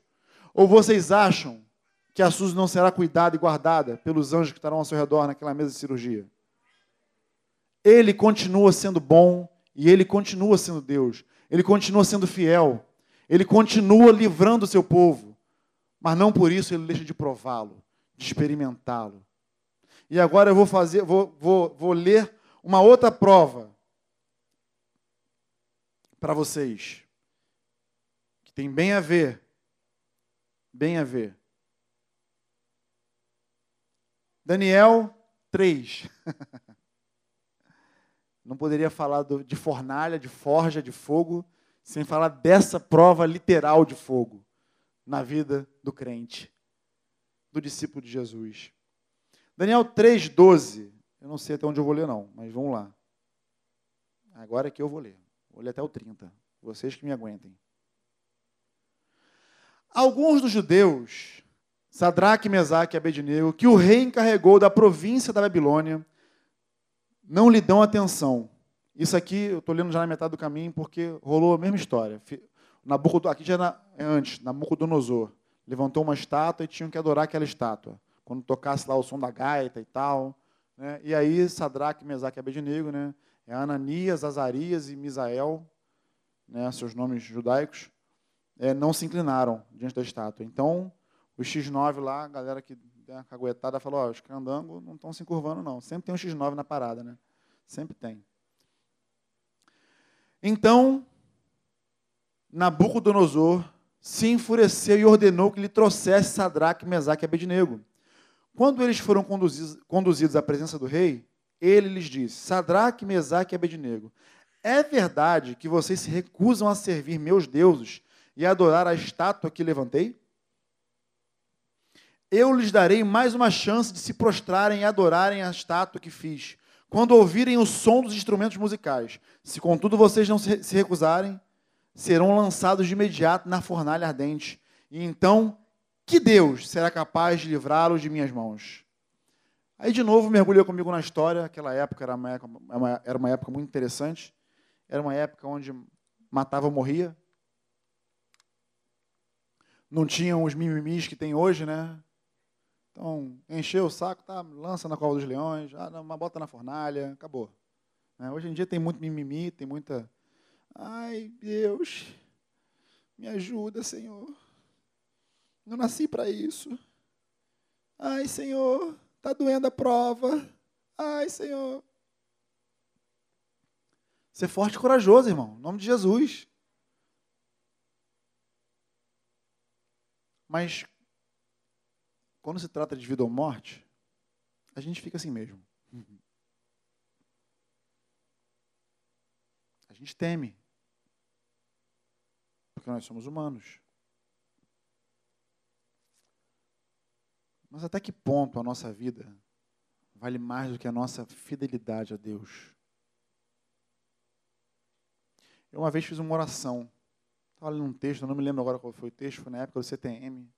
Ou vocês acham que a Suzy não será cuidada e guardada pelos anjos que estarão ao seu redor naquela mesa de cirurgia? Ele continua sendo bom e ele continua sendo Deus. Ele continua sendo fiel. Ele continua livrando o seu povo. Mas não por isso ele deixa de prová-lo, de experimentá-lo. E agora eu vou fazer, vou, vou, vou ler uma outra prova para vocês, que tem bem a ver, bem a ver. Daniel 3. Não poderia falar de fornalha, de forja, de fogo, sem falar dessa prova literal de fogo na vida do crente, do discípulo de Jesus. Daniel 3,12. Eu não sei até onde eu vou ler, não, mas vamos lá. Agora é que eu vou ler. Vou ler até o 30. Vocês que me aguentem. Alguns dos judeus, Sadraque, Mesaque e Abednego, que o rei encarregou da província da Babilônia, não lhe dão atenção. Isso aqui eu estou lendo já na metade do caminho porque rolou a mesma história. Nabucodonosor, aqui já é antes, Nabucodonosor levantou uma estátua e tinham que adorar aquela estátua. Quando tocasse lá o som da gaita e tal. Né? E aí Sadraque, Mesaque e Abednego, né? é Ananias, Azarias e Misael, né? seus nomes judaicos, é, não se inclinaram diante da estátua. Então, o X9 lá, a galera que deu uma caguetada falou, ó, os candangos não estão se encurvando, não. Sempre tem um X9 na parada, né? Sempre tem. Então, Nabucodonosor se enfureceu e ordenou que lhe trouxesse Sadraque, Mesaque e Abednego. Quando eles foram conduzidos, conduzidos à presença do rei, ele lhes disse: Sadraque, Mesaque e Abednego, é verdade que vocês se recusam a servir meus deuses e adorar a estátua que levantei? Eu lhes darei mais uma chance de se prostrarem e adorarem a estátua que fiz, quando ouvirem o som dos instrumentos musicais. Se contudo vocês não se recusarem, serão lançados de imediato na fornalha ardente. E então, que Deus será capaz de livrá-los de minhas mãos? Aí, de novo, mergulhou comigo na história. Aquela época era uma época, era uma época muito interessante. Era uma época onde matava ou morria. Não tinham os mimimis que tem hoje, né? Então, encheu o saco, tá, lança na cova dos leões, ah, uma bota na fornalha, acabou. Né? Hoje em dia tem muito mimimi, tem muita. Ai, Deus, me ajuda, Senhor. Não nasci para isso. Ai, Senhor, tá doendo a prova. Ai, Senhor. Ser forte e corajoso, irmão, em nome de Jesus. Mas quando se trata de vida ou morte, a gente fica assim mesmo. A gente teme. Porque nós somos humanos. Mas até que ponto a nossa vida vale mais do que a nossa fidelidade a Deus? Eu uma vez fiz uma oração. Estava lendo um texto, eu não me lembro agora qual foi o texto, foi na época do CTM.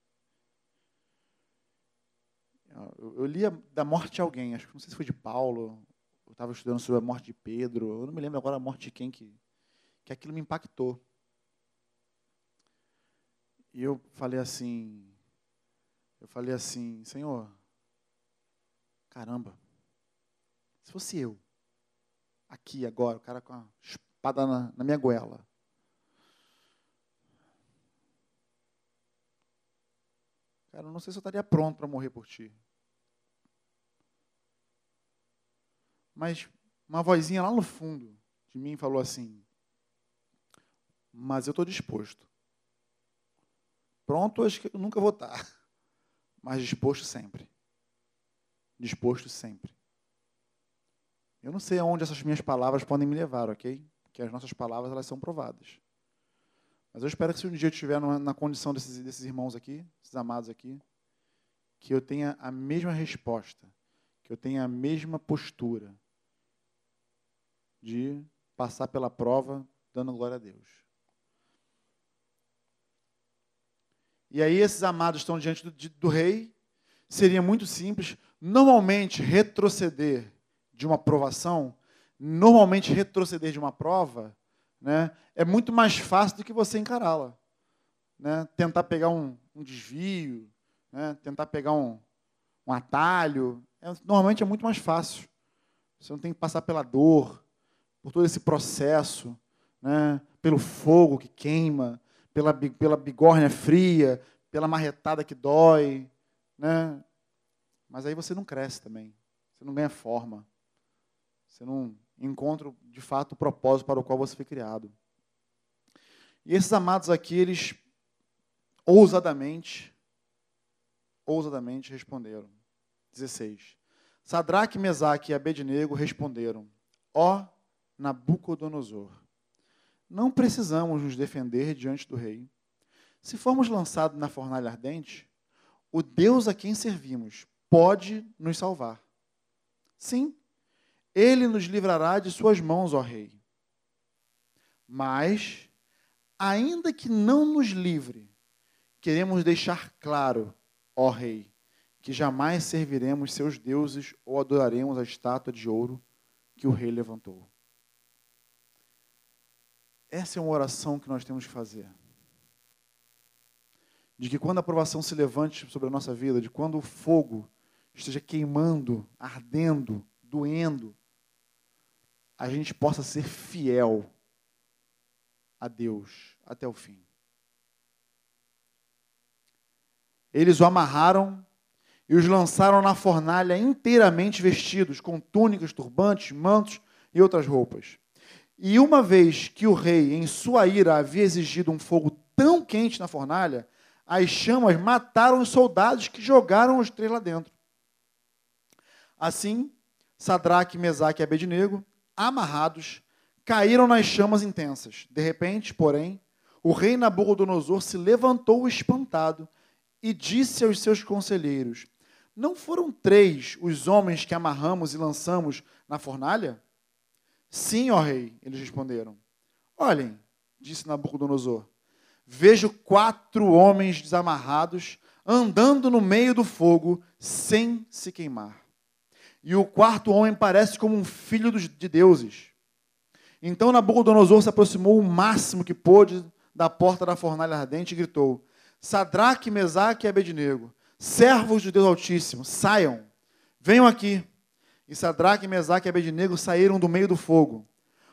Eu, eu lia da morte de alguém, acho que não sei se foi de Paulo, eu estava estudando sobre a morte de Pedro, eu não me lembro agora a morte de quem que, que aquilo me impactou. E eu falei assim, eu falei assim, Senhor, caramba, se fosse eu, aqui agora, o cara com a espada na, na minha goela, cara, eu não sei se eu estaria pronto para morrer por ti. Mas uma vozinha lá no fundo de mim falou assim: Mas eu estou disposto. Pronto, acho que eu nunca vou estar. Mas disposto sempre. Disposto sempre. Eu não sei aonde essas minhas palavras podem me levar, ok? Porque as nossas palavras elas são provadas. Mas eu espero que se um dia eu estiver na condição desses, desses irmãos aqui, esses amados aqui, que eu tenha a mesma resposta, que eu tenha a mesma postura, de passar pela prova dando glória a Deus. E aí esses amados estão diante do, do rei. Seria muito simples. Normalmente, retroceder de uma provação normalmente retroceder de uma prova, né, é muito mais fácil do que você encará-la. Né? Tentar pegar um, um desvio, né? tentar pegar um, um atalho, é, normalmente é muito mais fácil. Você não tem que passar pela dor, por todo esse processo, né? pelo fogo que queima, pela, pela bigorna fria, pela marretada que dói. Né? Mas aí você não cresce também. Você não ganha forma. Você não encontra, de fato, o propósito para o qual você foi criado. E esses amados aqui, eles ousadamente, ousadamente responderam. 16. Sadraque, Mesaque e Abednego responderam: Ó Nabucodonosor, não precisamos nos defender diante do rei. Se formos lançados na fornalha ardente, o Deus a quem servimos pode nos salvar. Sim, ele nos livrará de suas mãos, ó rei. Mas, ainda que não nos livre, queremos deixar claro, ó rei, que jamais serviremos seus deuses ou adoraremos a estátua de ouro que o rei levantou. Essa é uma oração que nós temos que fazer. De que quando a aprovação se levante sobre a nossa vida, de quando o fogo esteja queimando, ardendo, doendo, a gente possa ser fiel a Deus até o fim. Eles o amarraram e os lançaram na fornalha inteiramente vestidos, com túnicas, turbantes, mantos e outras roupas. E uma vez que o rei, em sua ira, havia exigido um fogo tão quente na fornalha, as chamas mataram os soldados que jogaram os três lá dentro. Assim, Sadraque, Mesaque e Abednego, amarrados, caíram nas chamas intensas. De repente, porém, o rei Nabucodonosor se levantou espantado e disse aos seus conselheiros: Não foram três os homens que amarramos e lançamos na fornalha? Sim, ó rei, eles responderam. Olhem, disse Nabucodonosor, vejo quatro homens desamarrados andando no meio do fogo sem se queimar. E o quarto homem parece como um filho de deuses. Então Nabucodonosor se aproximou o máximo que pôde da porta da fornalha ardente e gritou: Sadraque, Mesaque e Abednego, servos de Deus Altíssimo, saiam, venham aqui. E Sadraque, Mesaque e Abednego saíram do meio do fogo.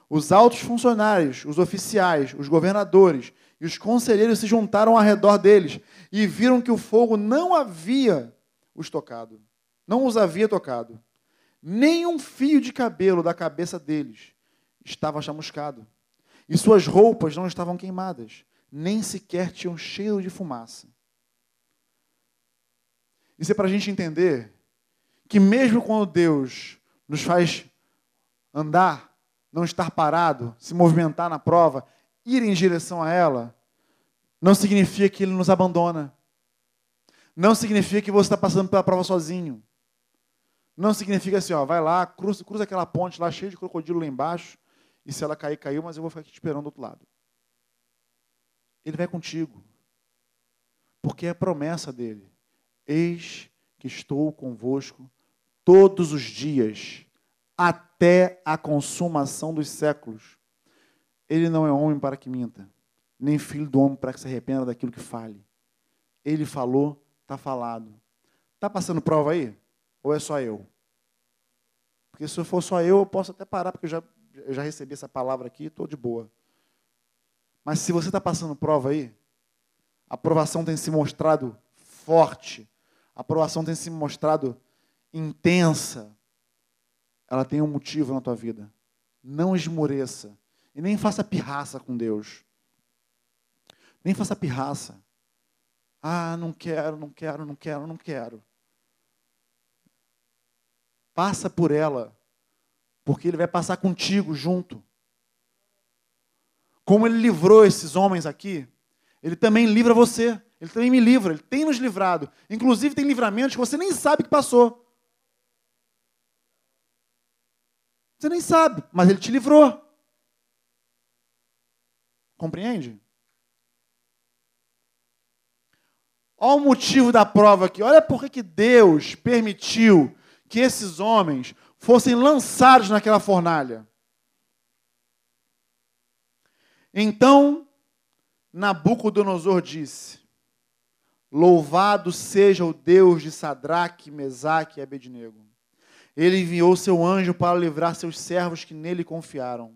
Os altos funcionários, os oficiais, os governadores e os conselheiros se juntaram ao redor deles e viram que o fogo não havia os tocado, não os havia tocado. Nem um fio de cabelo da cabeça deles estava chamuscado, e suas roupas não estavam queimadas, nem sequer tinham cheiro de fumaça. Isso é para a gente entender que mesmo quando Deus nos faz andar, não estar parado, se movimentar na prova, ir em direção a ela, não significa que Ele nos abandona. Não significa que você está passando pela prova sozinho. Não significa assim, ó, vai lá, cruza, cruza aquela ponte lá cheia de crocodilo lá embaixo, e se ela cair, caiu, mas eu vou ficar aqui te esperando do outro lado. Ele vai contigo. Porque é promessa dele. Eis que estou convosco todos os dias, até a consumação dos séculos. Ele não é homem para que minta, nem filho do homem para que se arrependa daquilo que fale. Ele falou, está falado. Está passando prova aí? Ou é só eu? Porque se for só eu, eu posso até parar, porque eu já, eu já recebi essa palavra aqui e estou de boa. Mas se você está passando prova aí, a aprovação tem se mostrado forte, a aprovação tem se mostrado intensa, ela tem um motivo na tua vida. Não esmoreça. E nem faça pirraça com Deus. Nem faça pirraça. Ah, não quero, não quero, não quero, não quero. Passa por ela, porque Ele vai passar contigo junto. Como Ele livrou esses homens aqui, Ele também livra você. Ele também me livra, Ele tem nos livrado. Inclusive, tem livramentos que você nem sabe que passou. Você nem sabe, mas ele te livrou. Compreende? Olha o motivo da prova aqui. Olha por que Deus permitiu que esses homens fossem lançados naquela fornalha. Então Nabucodonosor disse: Louvado seja o Deus de Sadraque, Mesaque e Abednego ele enviou seu anjo para livrar seus servos que nele confiaram.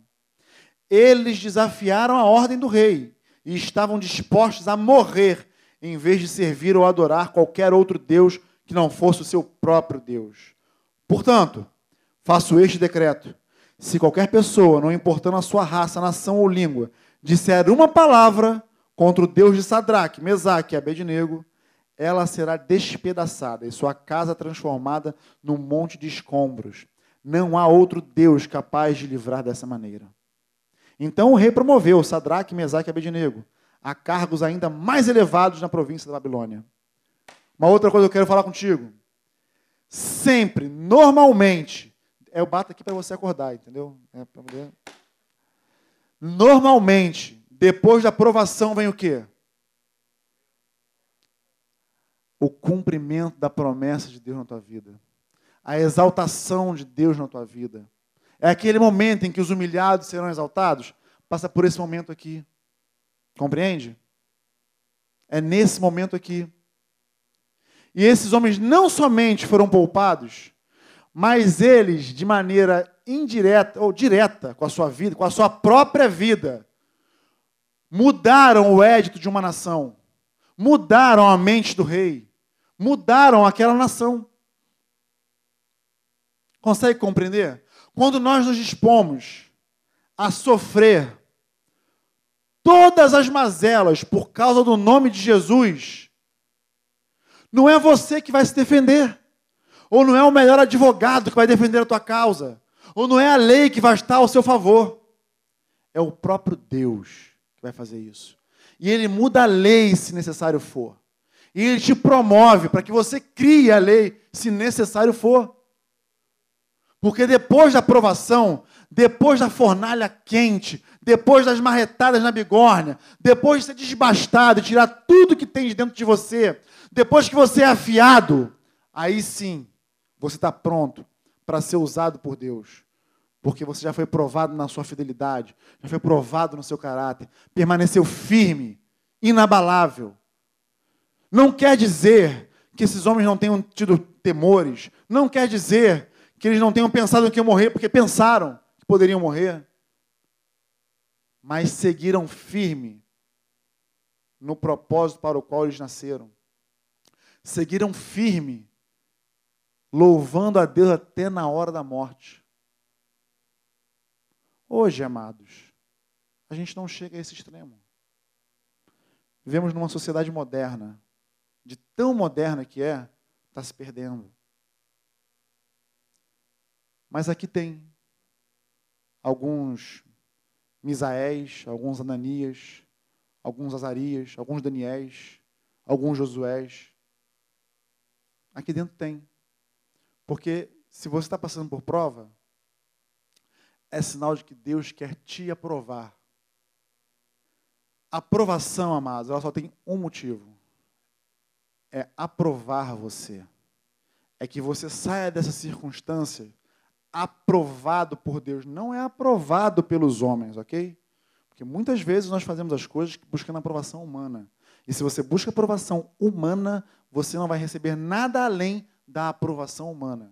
Eles desafiaram a ordem do rei e estavam dispostos a morrer em vez de servir ou adorar qualquer outro Deus que não fosse o seu próprio Deus. Portanto, faço este decreto: se qualquer pessoa, não importando a sua raça, nação ou língua, disser uma palavra contra o Deus de Sadraque, Mesaque e Abednego, ela será despedaçada e sua casa transformada num monte de escombros. Não há outro Deus capaz de livrar dessa maneira. Então o rei promoveu Sadraque, Mesaque e Abednego a cargos ainda mais elevados na província da Babilônia. Uma outra coisa que eu quero falar contigo. Sempre, normalmente, eu bato aqui para você acordar, entendeu? É. Normalmente, depois da aprovação vem o quê? O cumprimento da promessa de Deus na tua vida. A exaltação de Deus na tua vida. É aquele momento em que os humilhados serão exaltados. Passa por esse momento aqui. Compreende? É nesse momento aqui. E esses homens não somente foram poupados, mas eles, de maneira indireta ou direta com a sua vida, com a sua própria vida, mudaram o édito de uma nação, mudaram a mente do rei, mudaram aquela nação. Consegue compreender? Quando nós nos dispomos a sofrer todas as mazelas por causa do nome de Jesus, não é você que vai se defender. Ou não é o melhor advogado que vai defender a tua causa. Ou não é a lei que vai estar ao seu favor. É o próprio Deus que vai fazer isso. E ele muda a lei se necessário for. E ele te promove para que você crie a lei se necessário for. Porque depois da aprovação, depois da fornalha quente, depois das marretadas na bigorna, depois de ser desbastado tirar tudo que tem de dentro de você, depois que você é afiado, aí sim você está pronto para ser usado por Deus. Porque você já foi provado na sua fidelidade, já foi provado no seu caráter, permaneceu firme, inabalável. Não quer dizer que esses homens não tenham tido temores, não quer dizer que eles não tenham pensado que iam morrer, porque pensaram que poderiam morrer, mas seguiram firme no propósito para o qual eles nasceram seguiram firme, louvando a Deus até na hora da morte. Hoje, amados, a gente não chega a esse extremo. Vivemos numa sociedade moderna, de tão moderna que é, está se perdendo. Mas aqui tem alguns Misaéis, alguns Ananias, alguns Azarias, alguns Daniéis, alguns Josués, Aqui dentro tem. Porque se você está passando por prova, é sinal de que Deus quer te aprovar. Aprovação, amados, ela só tem um motivo. É aprovar você. É que você saia dessa circunstância aprovado por Deus, não é aprovado pelos homens, ok? Porque muitas vezes nós fazemos as coisas buscando aprovação humana. E se você busca aprovação humana, você não vai receber nada além da aprovação humana.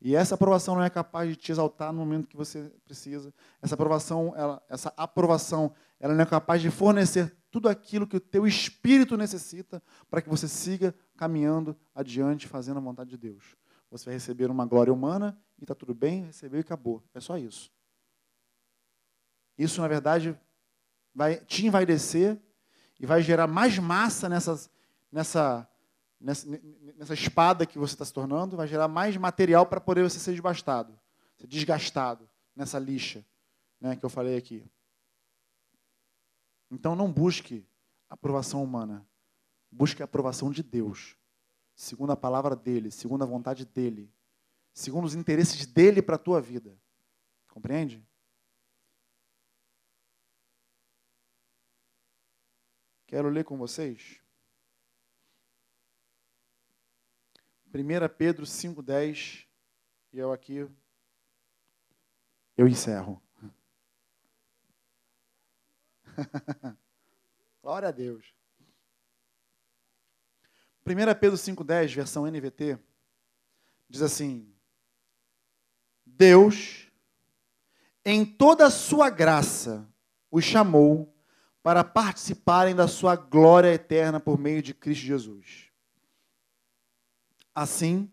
E essa aprovação não é capaz de te exaltar no momento que você precisa. Essa aprovação, ela, essa aprovação, ela não é capaz de fornecer tudo aquilo que o teu espírito necessita para que você siga caminhando adiante, fazendo a vontade de Deus. Você vai receber uma glória humana e está tudo bem, recebeu e acabou. É só isso. Isso, na verdade, vai te envaidecer e vai gerar mais massa nessa, nessa nessa, nessa espada que você está se tornando, vai gerar mais material para poder você ser desbastado, ser desgastado nessa lixa né, que eu falei aqui. Então não busque aprovação humana, busque a aprovação de Deus, segundo a palavra dele, segundo a vontade dele, segundo os interesses dele para a tua vida. Compreende? Quero ler com vocês 1 Pedro 5,10, e eu aqui, eu encerro. Glória a Deus. 1 Pedro 5,10, versão NVT, diz assim: Deus, em toda a sua graça, os chamou para participarem da sua glória eterna por meio de Cristo Jesus. Assim,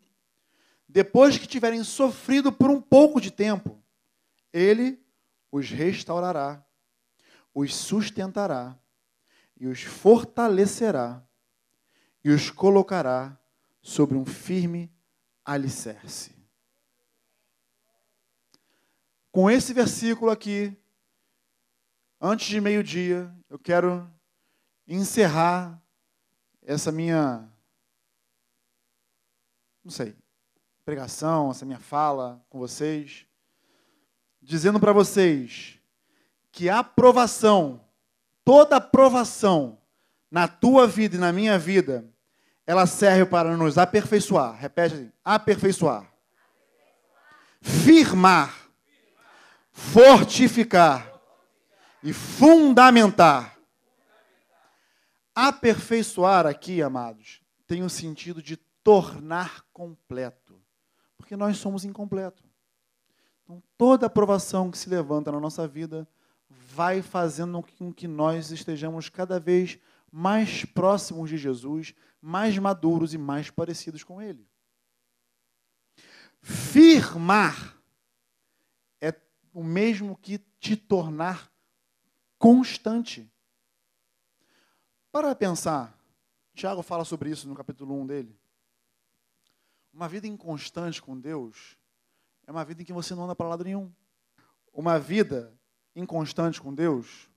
depois que tiverem sofrido por um pouco de tempo, Ele os restaurará, os sustentará e os fortalecerá e os colocará sobre um firme alicerce. Com esse versículo aqui, antes de meio-dia, eu quero encerrar essa minha, não sei, pregação, essa minha fala com vocês, dizendo para vocês que a aprovação, toda aprovação na tua vida e na minha vida, ela serve para nos aperfeiçoar. Repete assim: aperfeiçoar. Firmar fortificar e fundamentar. Aperfeiçoar aqui, amados, tem o sentido de tornar completo, porque nós somos incompletos. Então, toda aprovação que se levanta na nossa vida vai fazendo com que nós estejamos cada vez mais próximos de Jesus, mais maduros e mais parecidos com Ele. Firmar o mesmo que te tornar constante. Para pensar, Tiago fala sobre isso no capítulo 1 dele. Uma vida inconstante com Deus é uma vida em que você não anda para lado nenhum. Uma vida inconstante com Deus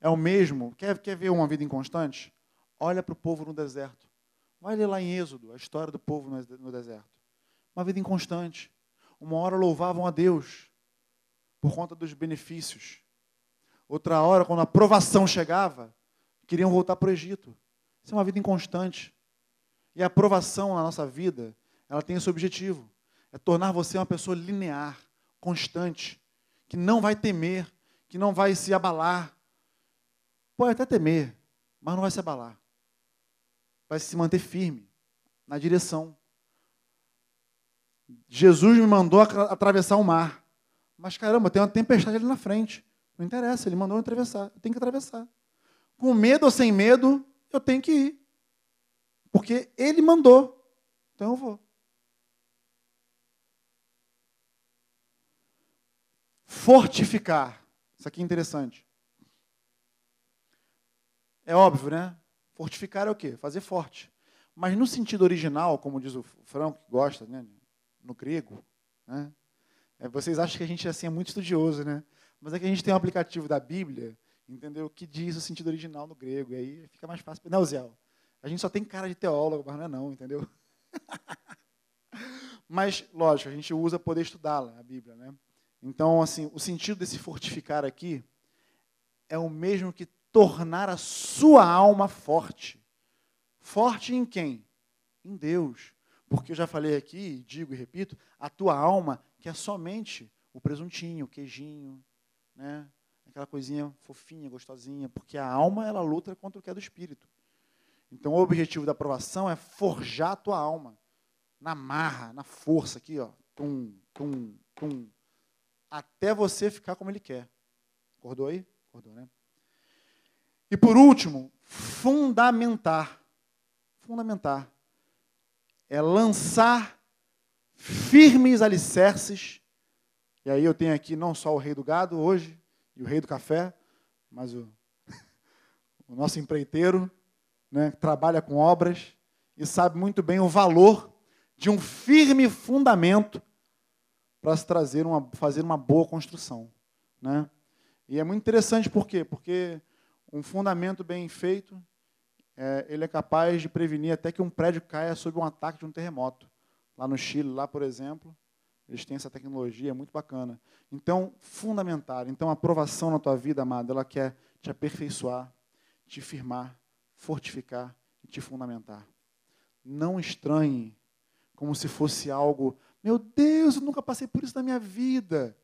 é o mesmo. Quer, quer ver uma vida inconstante? Olha para o povo no deserto. Vai ler lá em Êxodo a história do povo no deserto. Uma vida inconstante. Uma hora louvavam a Deus, por conta dos benefícios. Outra hora, quando a provação chegava, queriam voltar para o Egito. Isso é uma vida inconstante. E a aprovação na nossa vida, ela tem esse objetivo: é tornar você uma pessoa linear, constante, que não vai temer, que não vai se abalar. Pode até temer, mas não vai se abalar. Vai se manter firme na direção. Jesus me mandou atravessar o mar. Mas caramba, tem uma tempestade ali na frente. Não interessa, ele mandou eu atravessar. Eu tenho que atravessar. Com medo ou sem medo, eu tenho que ir. Porque ele mandou. Então eu vou. Fortificar. Isso aqui é interessante. É óbvio, né? Fortificar é o quê? Fazer forte. Mas no sentido original, como diz o Franco, que gosta, né? no grego, né? É, vocês acham que a gente assim, é muito estudioso, né? Mas é que a gente tem um aplicativo da Bíblia, entendeu? Que diz o sentido original no grego. E aí fica mais fácil. Não, Zé, a gente só tem cara de teólogo, mas não é não, entendeu? mas, lógico, a gente usa poder estudá-la, a Bíblia, né? Então, assim, o sentido desse fortificar aqui é o mesmo que tornar a sua alma forte. Forte em quem? Em Deus. Porque eu já falei aqui, digo e repito, a tua alma que é somente o presuntinho, o queijinho, né? aquela coisinha fofinha, gostosinha, porque a alma ela luta contra o que é do espírito. Então o objetivo da aprovação é forjar a tua alma na marra, na força aqui, ó, tum, tum, tum, até você ficar como ele quer. Acordou aí? Acordou, né? E por último, fundamentar. Fundamentar é lançar firmes alicerces. E aí eu tenho aqui não só o rei do gado hoje e o rei do café, mas o, o nosso empreiteiro, né, que trabalha com obras e sabe muito bem o valor de um firme fundamento para se trazer uma, fazer uma boa construção, né? E é muito interessante por quê? Porque um fundamento bem feito, é, ele é capaz de prevenir até que um prédio caia sob um ataque de um terremoto. Lá no Chile, lá, por exemplo, eles têm essa tecnologia, é muito bacana. Então, fundamental. Então, a aprovação na tua vida, amado, ela quer te aperfeiçoar, te firmar, fortificar e te fundamentar. Não estranhe como se fosse algo, meu Deus, eu nunca passei por isso na minha vida.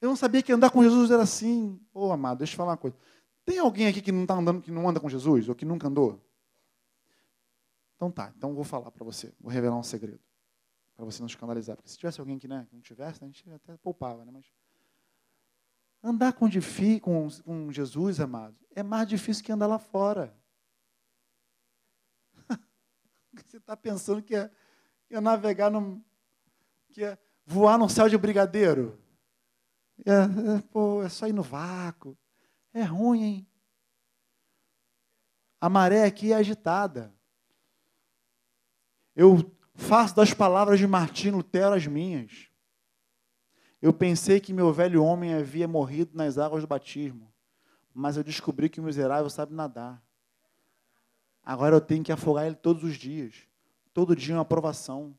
Eu não sabia que andar com Jesus era assim. Ô, oh, amado, deixa eu falar uma coisa. Tem alguém aqui que não está andando, que não anda com Jesus ou que nunca andou? Então tá, então vou falar para você, vou revelar um segredo para você não escandalizar, porque se tivesse alguém que, né, que não tivesse, a gente até poupava, né, mas andar com, com, com Jesus, amado, é mais difícil que andar lá fora. você está pensando que é, que é navegar no, que é voar no céu de brigadeiro? É, é, pô, é só ir no vácuo. É ruim, hein? A maré aqui é agitada. Eu faço das palavras de Martim Lutero as minhas. Eu pensei que meu velho homem havia morrido nas águas do batismo, mas eu descobri que o miserável sabe nadar. Agora eu tenho que afogar ele todos os dias. Todo dia uma aprovação.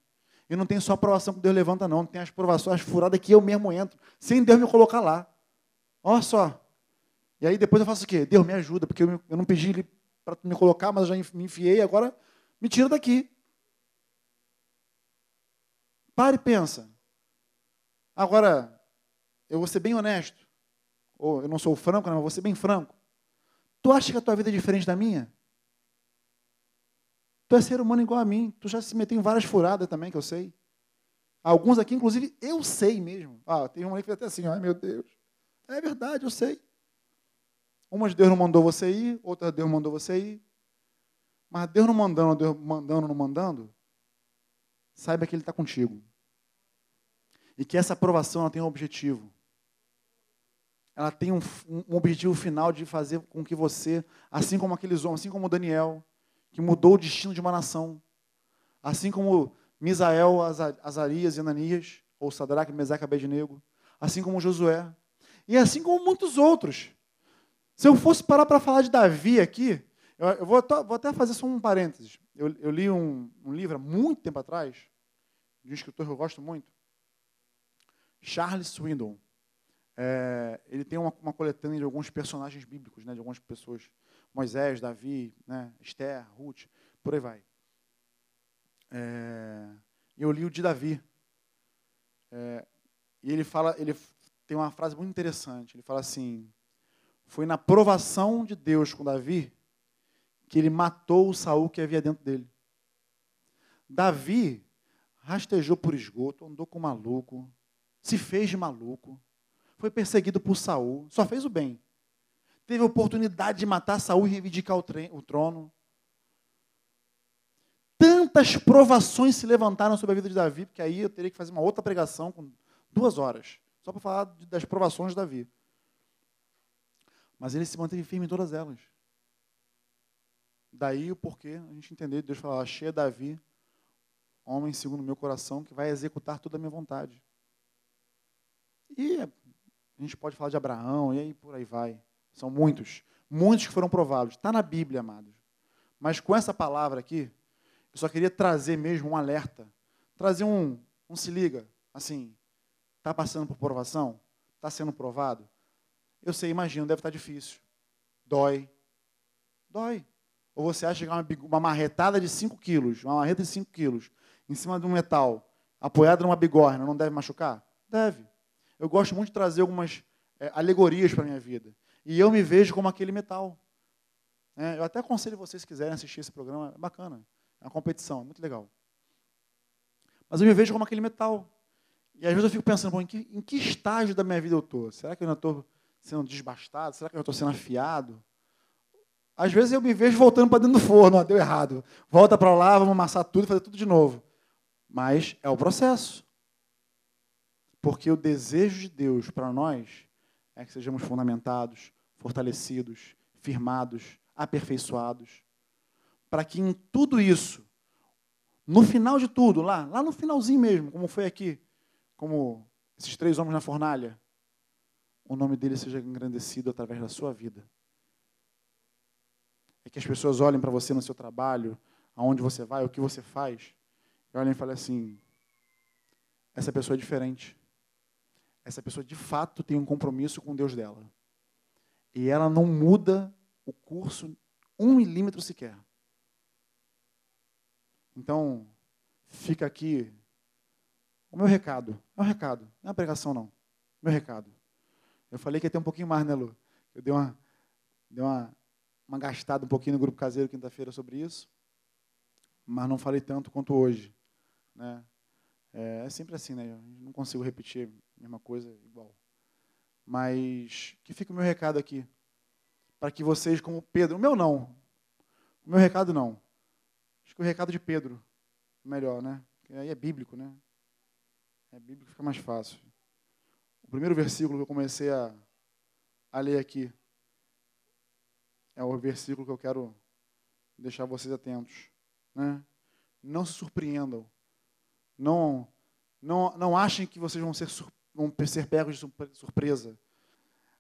E não tem só aprovação que Deus levanta, não. Tem as provações, as furadas que eu mesmo entro, sem Deus me colocar lá. Olha só. E aí depois eu faço o quê? Deus me ajuda, porque eu, não pedi para me colocar, mas eu já me enfiei, agora me tira daqui. Pare e pensa. Agora, eu vou ser bem honesto. Ou eu não sou franco, não, mas vou ser bem franco. Tu acha que a tua vida é diferente da minha? Tu é ser humano igual a mim. Tu já se meteu em várias furadas também, que eu sei. Alguns aqui, inclusive, eu sei mesmo. Ah, tem uma que até assim, ai meu Deus. É verdade, eu sei. Umas Deus não mandou você ir, outras Deus mandou você ir. Mas Deus não mandando, Deus mandando, não mandando, saiba que Ele está contigo. E que essa aprovação ela tem um objetivo. Ela tem um, um objetivo final de fazer com que você, assim como aqueles homens, assim como Daniel, que mudou o destino de uma nação. Assim como Misael, Azarias e Ananias, ou Sadraque, Mesaque Abednego. Assim como Josué. E assim como muitos outros. Se eu fosse parar para falar de Davi aqui, eu, vou, até fazer só um parênteses. Eu, eu li um, um, livro há muito tempo atrás, de um escritor que eu gosto muito, Charles Swindoll. É, ele tem uma, uma coletânea de alguns personagens bíblicos, né, de algumas pessoas Moisés, Davi, né, Esther, Ruth, por aí vai. É, eu li o de Davi. É, e ele fala, ele tem uma frase muito interessante. Ele fala assim: foi na provação de Deus com Davi que ele matou o Saul que havia dentro dele. Davi rastejou por esgoto, andou com maluco, se fez de maluco, foi perseguido por Saul, só fez o bem teve a oportunidade de matar Saul e reivindicar o, trono. Tantas provações se levantaram sobre a vida de Davi, porque aí eu teria que fazer uma outra pregação com duas horas, só para falar das provações de Davi. Mas ele se manteve firme em todas elas. Daí o porquê a gente entender, Deus falar, achei Davi, homem segundo o meu coração, que vai executar toda a minha vontade. E a gente pode falar de Abraão, e aí por aí vai. São muitos. Muitos que foram provados. Está na Bíblia, amados. Mas com essa palavra aqui, eu só queria trazer mesmo um alerta. Trazer um, um se liga, assim, está passando por provação? Está sendo provado? Eu sei, imagino, deve estar tá difícil. Dói. Dói. Ou você acha que uma, uma marretada de 5 quilos, uma marreta de 5 quilos, em cima de um metal, apoiada numa bigorna, não deve machucar? Deve. Eu gosto muito de trazer algumas é, alegorias para a minha vida. E eu me vejo como aquele metal. É, eu até aconselho vocês se quiserem assistir esse programa, é bacana. É uma competição, é muito legal. Mas eu me vejo como aquele metal. E às vezes eu fico pensando, bom, em, que, em que estágio da minha vida eu estou? Será que eu ainda estou sendo desbastado? Será que eu estou sendo afiado? Às vezes eu me vejo voltando para dentro do forno, ó, deu errado. Volta para lá, vamos amassar tudo e fazer tudo de novo. Mas é o processo. Porque o desejo de Deus para nós é que sejamos fundamentados, fortalecidos, firmados, aperfeiçoados, para que em tudo isso, no final de tudo, lá, lá no finalzinho mesmo, como foi aqui, como esses três homens na fornalha, o nome dele seja engrandecido através da sua vida. É que as pessoas olhem para você no seu trabalho, aonde você vai, o que você faz, e olhem e falem assim: essa pessoa é diferente. Essa pessoa de fato tem um compromisso com Deus dela e ela não muda o curso um milímetro sequer. Então, fica aqui o meu recado. É um recado, não é uma pregação, não. Meu recado. Eu falei que ia ter um pouquinho mais, né, Lu? Eu dei uma. Deu uma, uma gastada um pouquinho no grupo caseiro quinta-feira sobre isso, mas não falei tanto quanto hoje. Né? É, é sempre assim, né? Não consigo repetir a mesma coisa igual. Mas que fica o meu recado aqui. Para que vocês, como Pedro, o meu não. O meu recado não. Acho que o recado de Pedro, melhor, né? Aí é bíblico, né? É bíblico, fica mais fácil. O primeiro versículo que eu comecei a, a ler aqui é o versículo que eu quero deixar vocês atentos. Né? Não se surpreendam. Não, não, não achem que vocês vão ser, vão ser pegos de surpresa.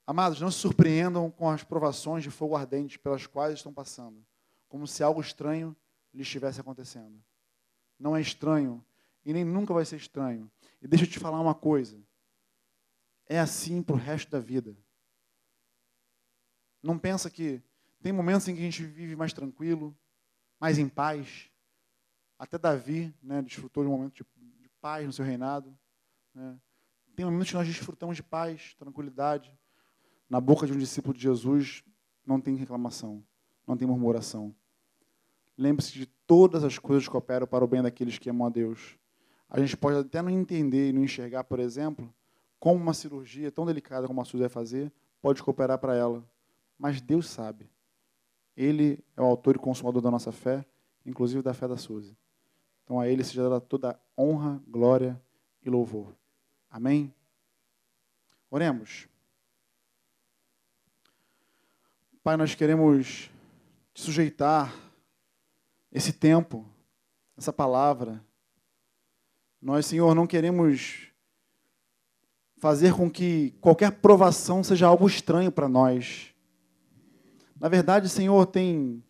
Amados, não se surpreendam com as provações de fogo ardente pelas quais estão passando, como se algo estranho lhe estivesse acontecendo. Não é estranho e nem nunca vai ser estranho. E deixa eu te falar uma coisa. É assim para o resto da vida. Não pensa que tem momentos em que a gente vive mais tranquilo, mais em paz. Até Davi né, desfrutou de um momento de, de paz no seu reinado. Né? Tem momentos que nós desfrutamos de paz, tranquilidade. Na boca de um discípulo de Jesus não tem reclamação, não tem murmuração. Lembre-se de todas as coisas que operam para o bem daqueles que amam a Deus. A gente pode até não entender e não enxergar, por exemplo, como uma cirurgia tão delicada como a Suzy vai fazer pode cooperar para ela. Mas Deus sabe. Ele é o autor e consumador da nossa fé, inclusive da fé da Suzy. Então a Ele seja dada toda honra, glória e louvor. Amém? Oremos. Pai, nós queremos te sujeitar esse tempo, essa palavra. Nós, Senhor, não queremos fazer com que qualquer provação seja algo estranho para nós. Na verdade, Senhor, tem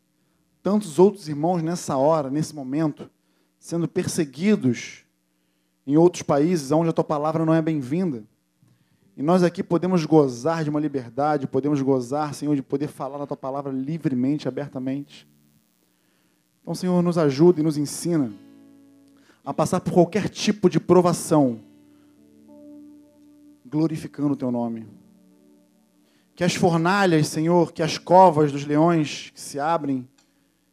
tantos outros irmãos nessa hora, nesse momento, sendo perseguidos em outros países onde a tua palavra não é bem-vinda. E nós aqui podemos gozar de uma liberdade, podemos gozar, Senhor, de poder falar a tua palavra livremente, abertamente. Então, Senhor, nos ajuda e nos ensina a passar por qualquer tipo de provação, glorificando o teu nome. Que as fornalhas, Senhor, que as covas dos leões que se abrem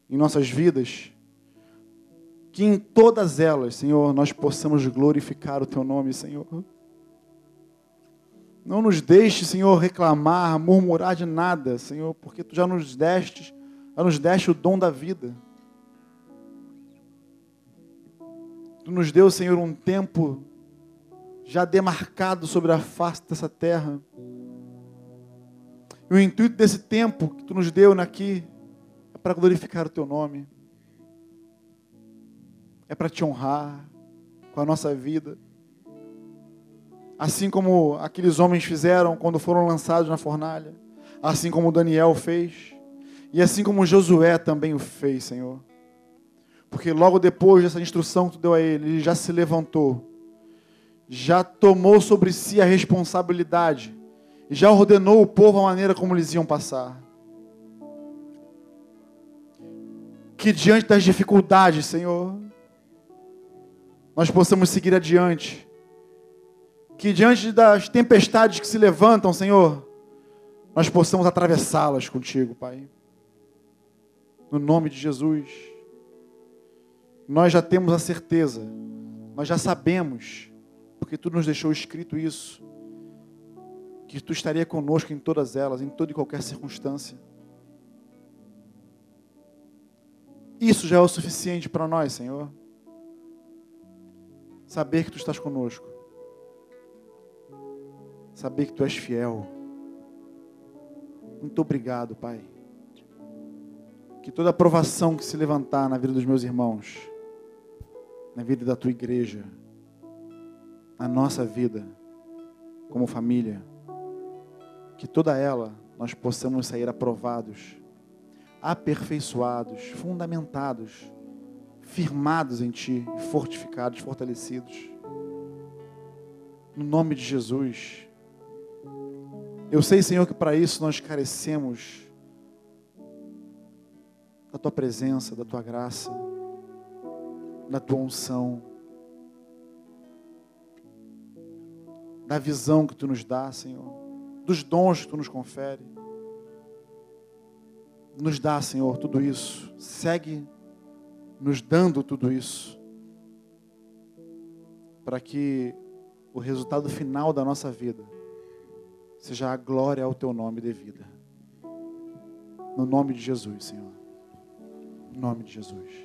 em nossas vidas, que em todas elas, Senhor, nós possamos glorificar o teu nome, Senhor. Não nos deixe, Senhor, reclamar, murmurar de nada, Senhor, porque tu já nos deste, já nos deste o dom da vida. Tu nos deu, Senhor, um tempo já demarcado sobre a face dessa terra. E o intuito desse tempo que tu nos deu aqui é para glorificar o teu nome. É para te honrar com a nossa vida. Assim como aqueles homens fizeram quando foram lançados na fornalha. Assim como Daniel fez. E assim como Josué também o fez, Senhor. Porque logo depois dessa instrução que tu deu a ele, ele já se levantou, já tomou sobre si a responsabilidade, e já ordenou o povo a maneira como eles iam passar. Que diante das dificuldades, Senhor, nós possamos seguir adiante. Que diante das tempestades que se levantam, Senhor, nós possamos atravessá-las contigo, Pai. No nome de Jesus nós já temos a certeza, nós já sabemos, porque tu nos deixou escrito isso, que tu estaria conosco em todas elas, em toda e qualquer circunstância. Isso já é o suficiente para nós, Senhor. Saber que tu estás conosco. Saber que tu és fiel. Muito obrigado, Pai. Que toda aprovação que se levantar na vida dos meus irmãos, na vida da tua igreja, na nossa vida, como família, que toda ela nós possamos sair aprovados, aperfeiçoados, fundamentados, firmados em Ti, fortificados, fortalecidos. No nome de Jesus. Eu sei, Senhor, que para isso nós carecemos da Tua presença, da Tua graça da tua unção, da visão que tu nos dá, Senhor, dos dons que tu nos confere. nos dá, Senhor, tudo isso. Segue nos dando tudo isso. Para que o resultado final da nossa vida seja a glória ao teu nome devida. No nome de Jesus, Senhor. No nome de Jesus.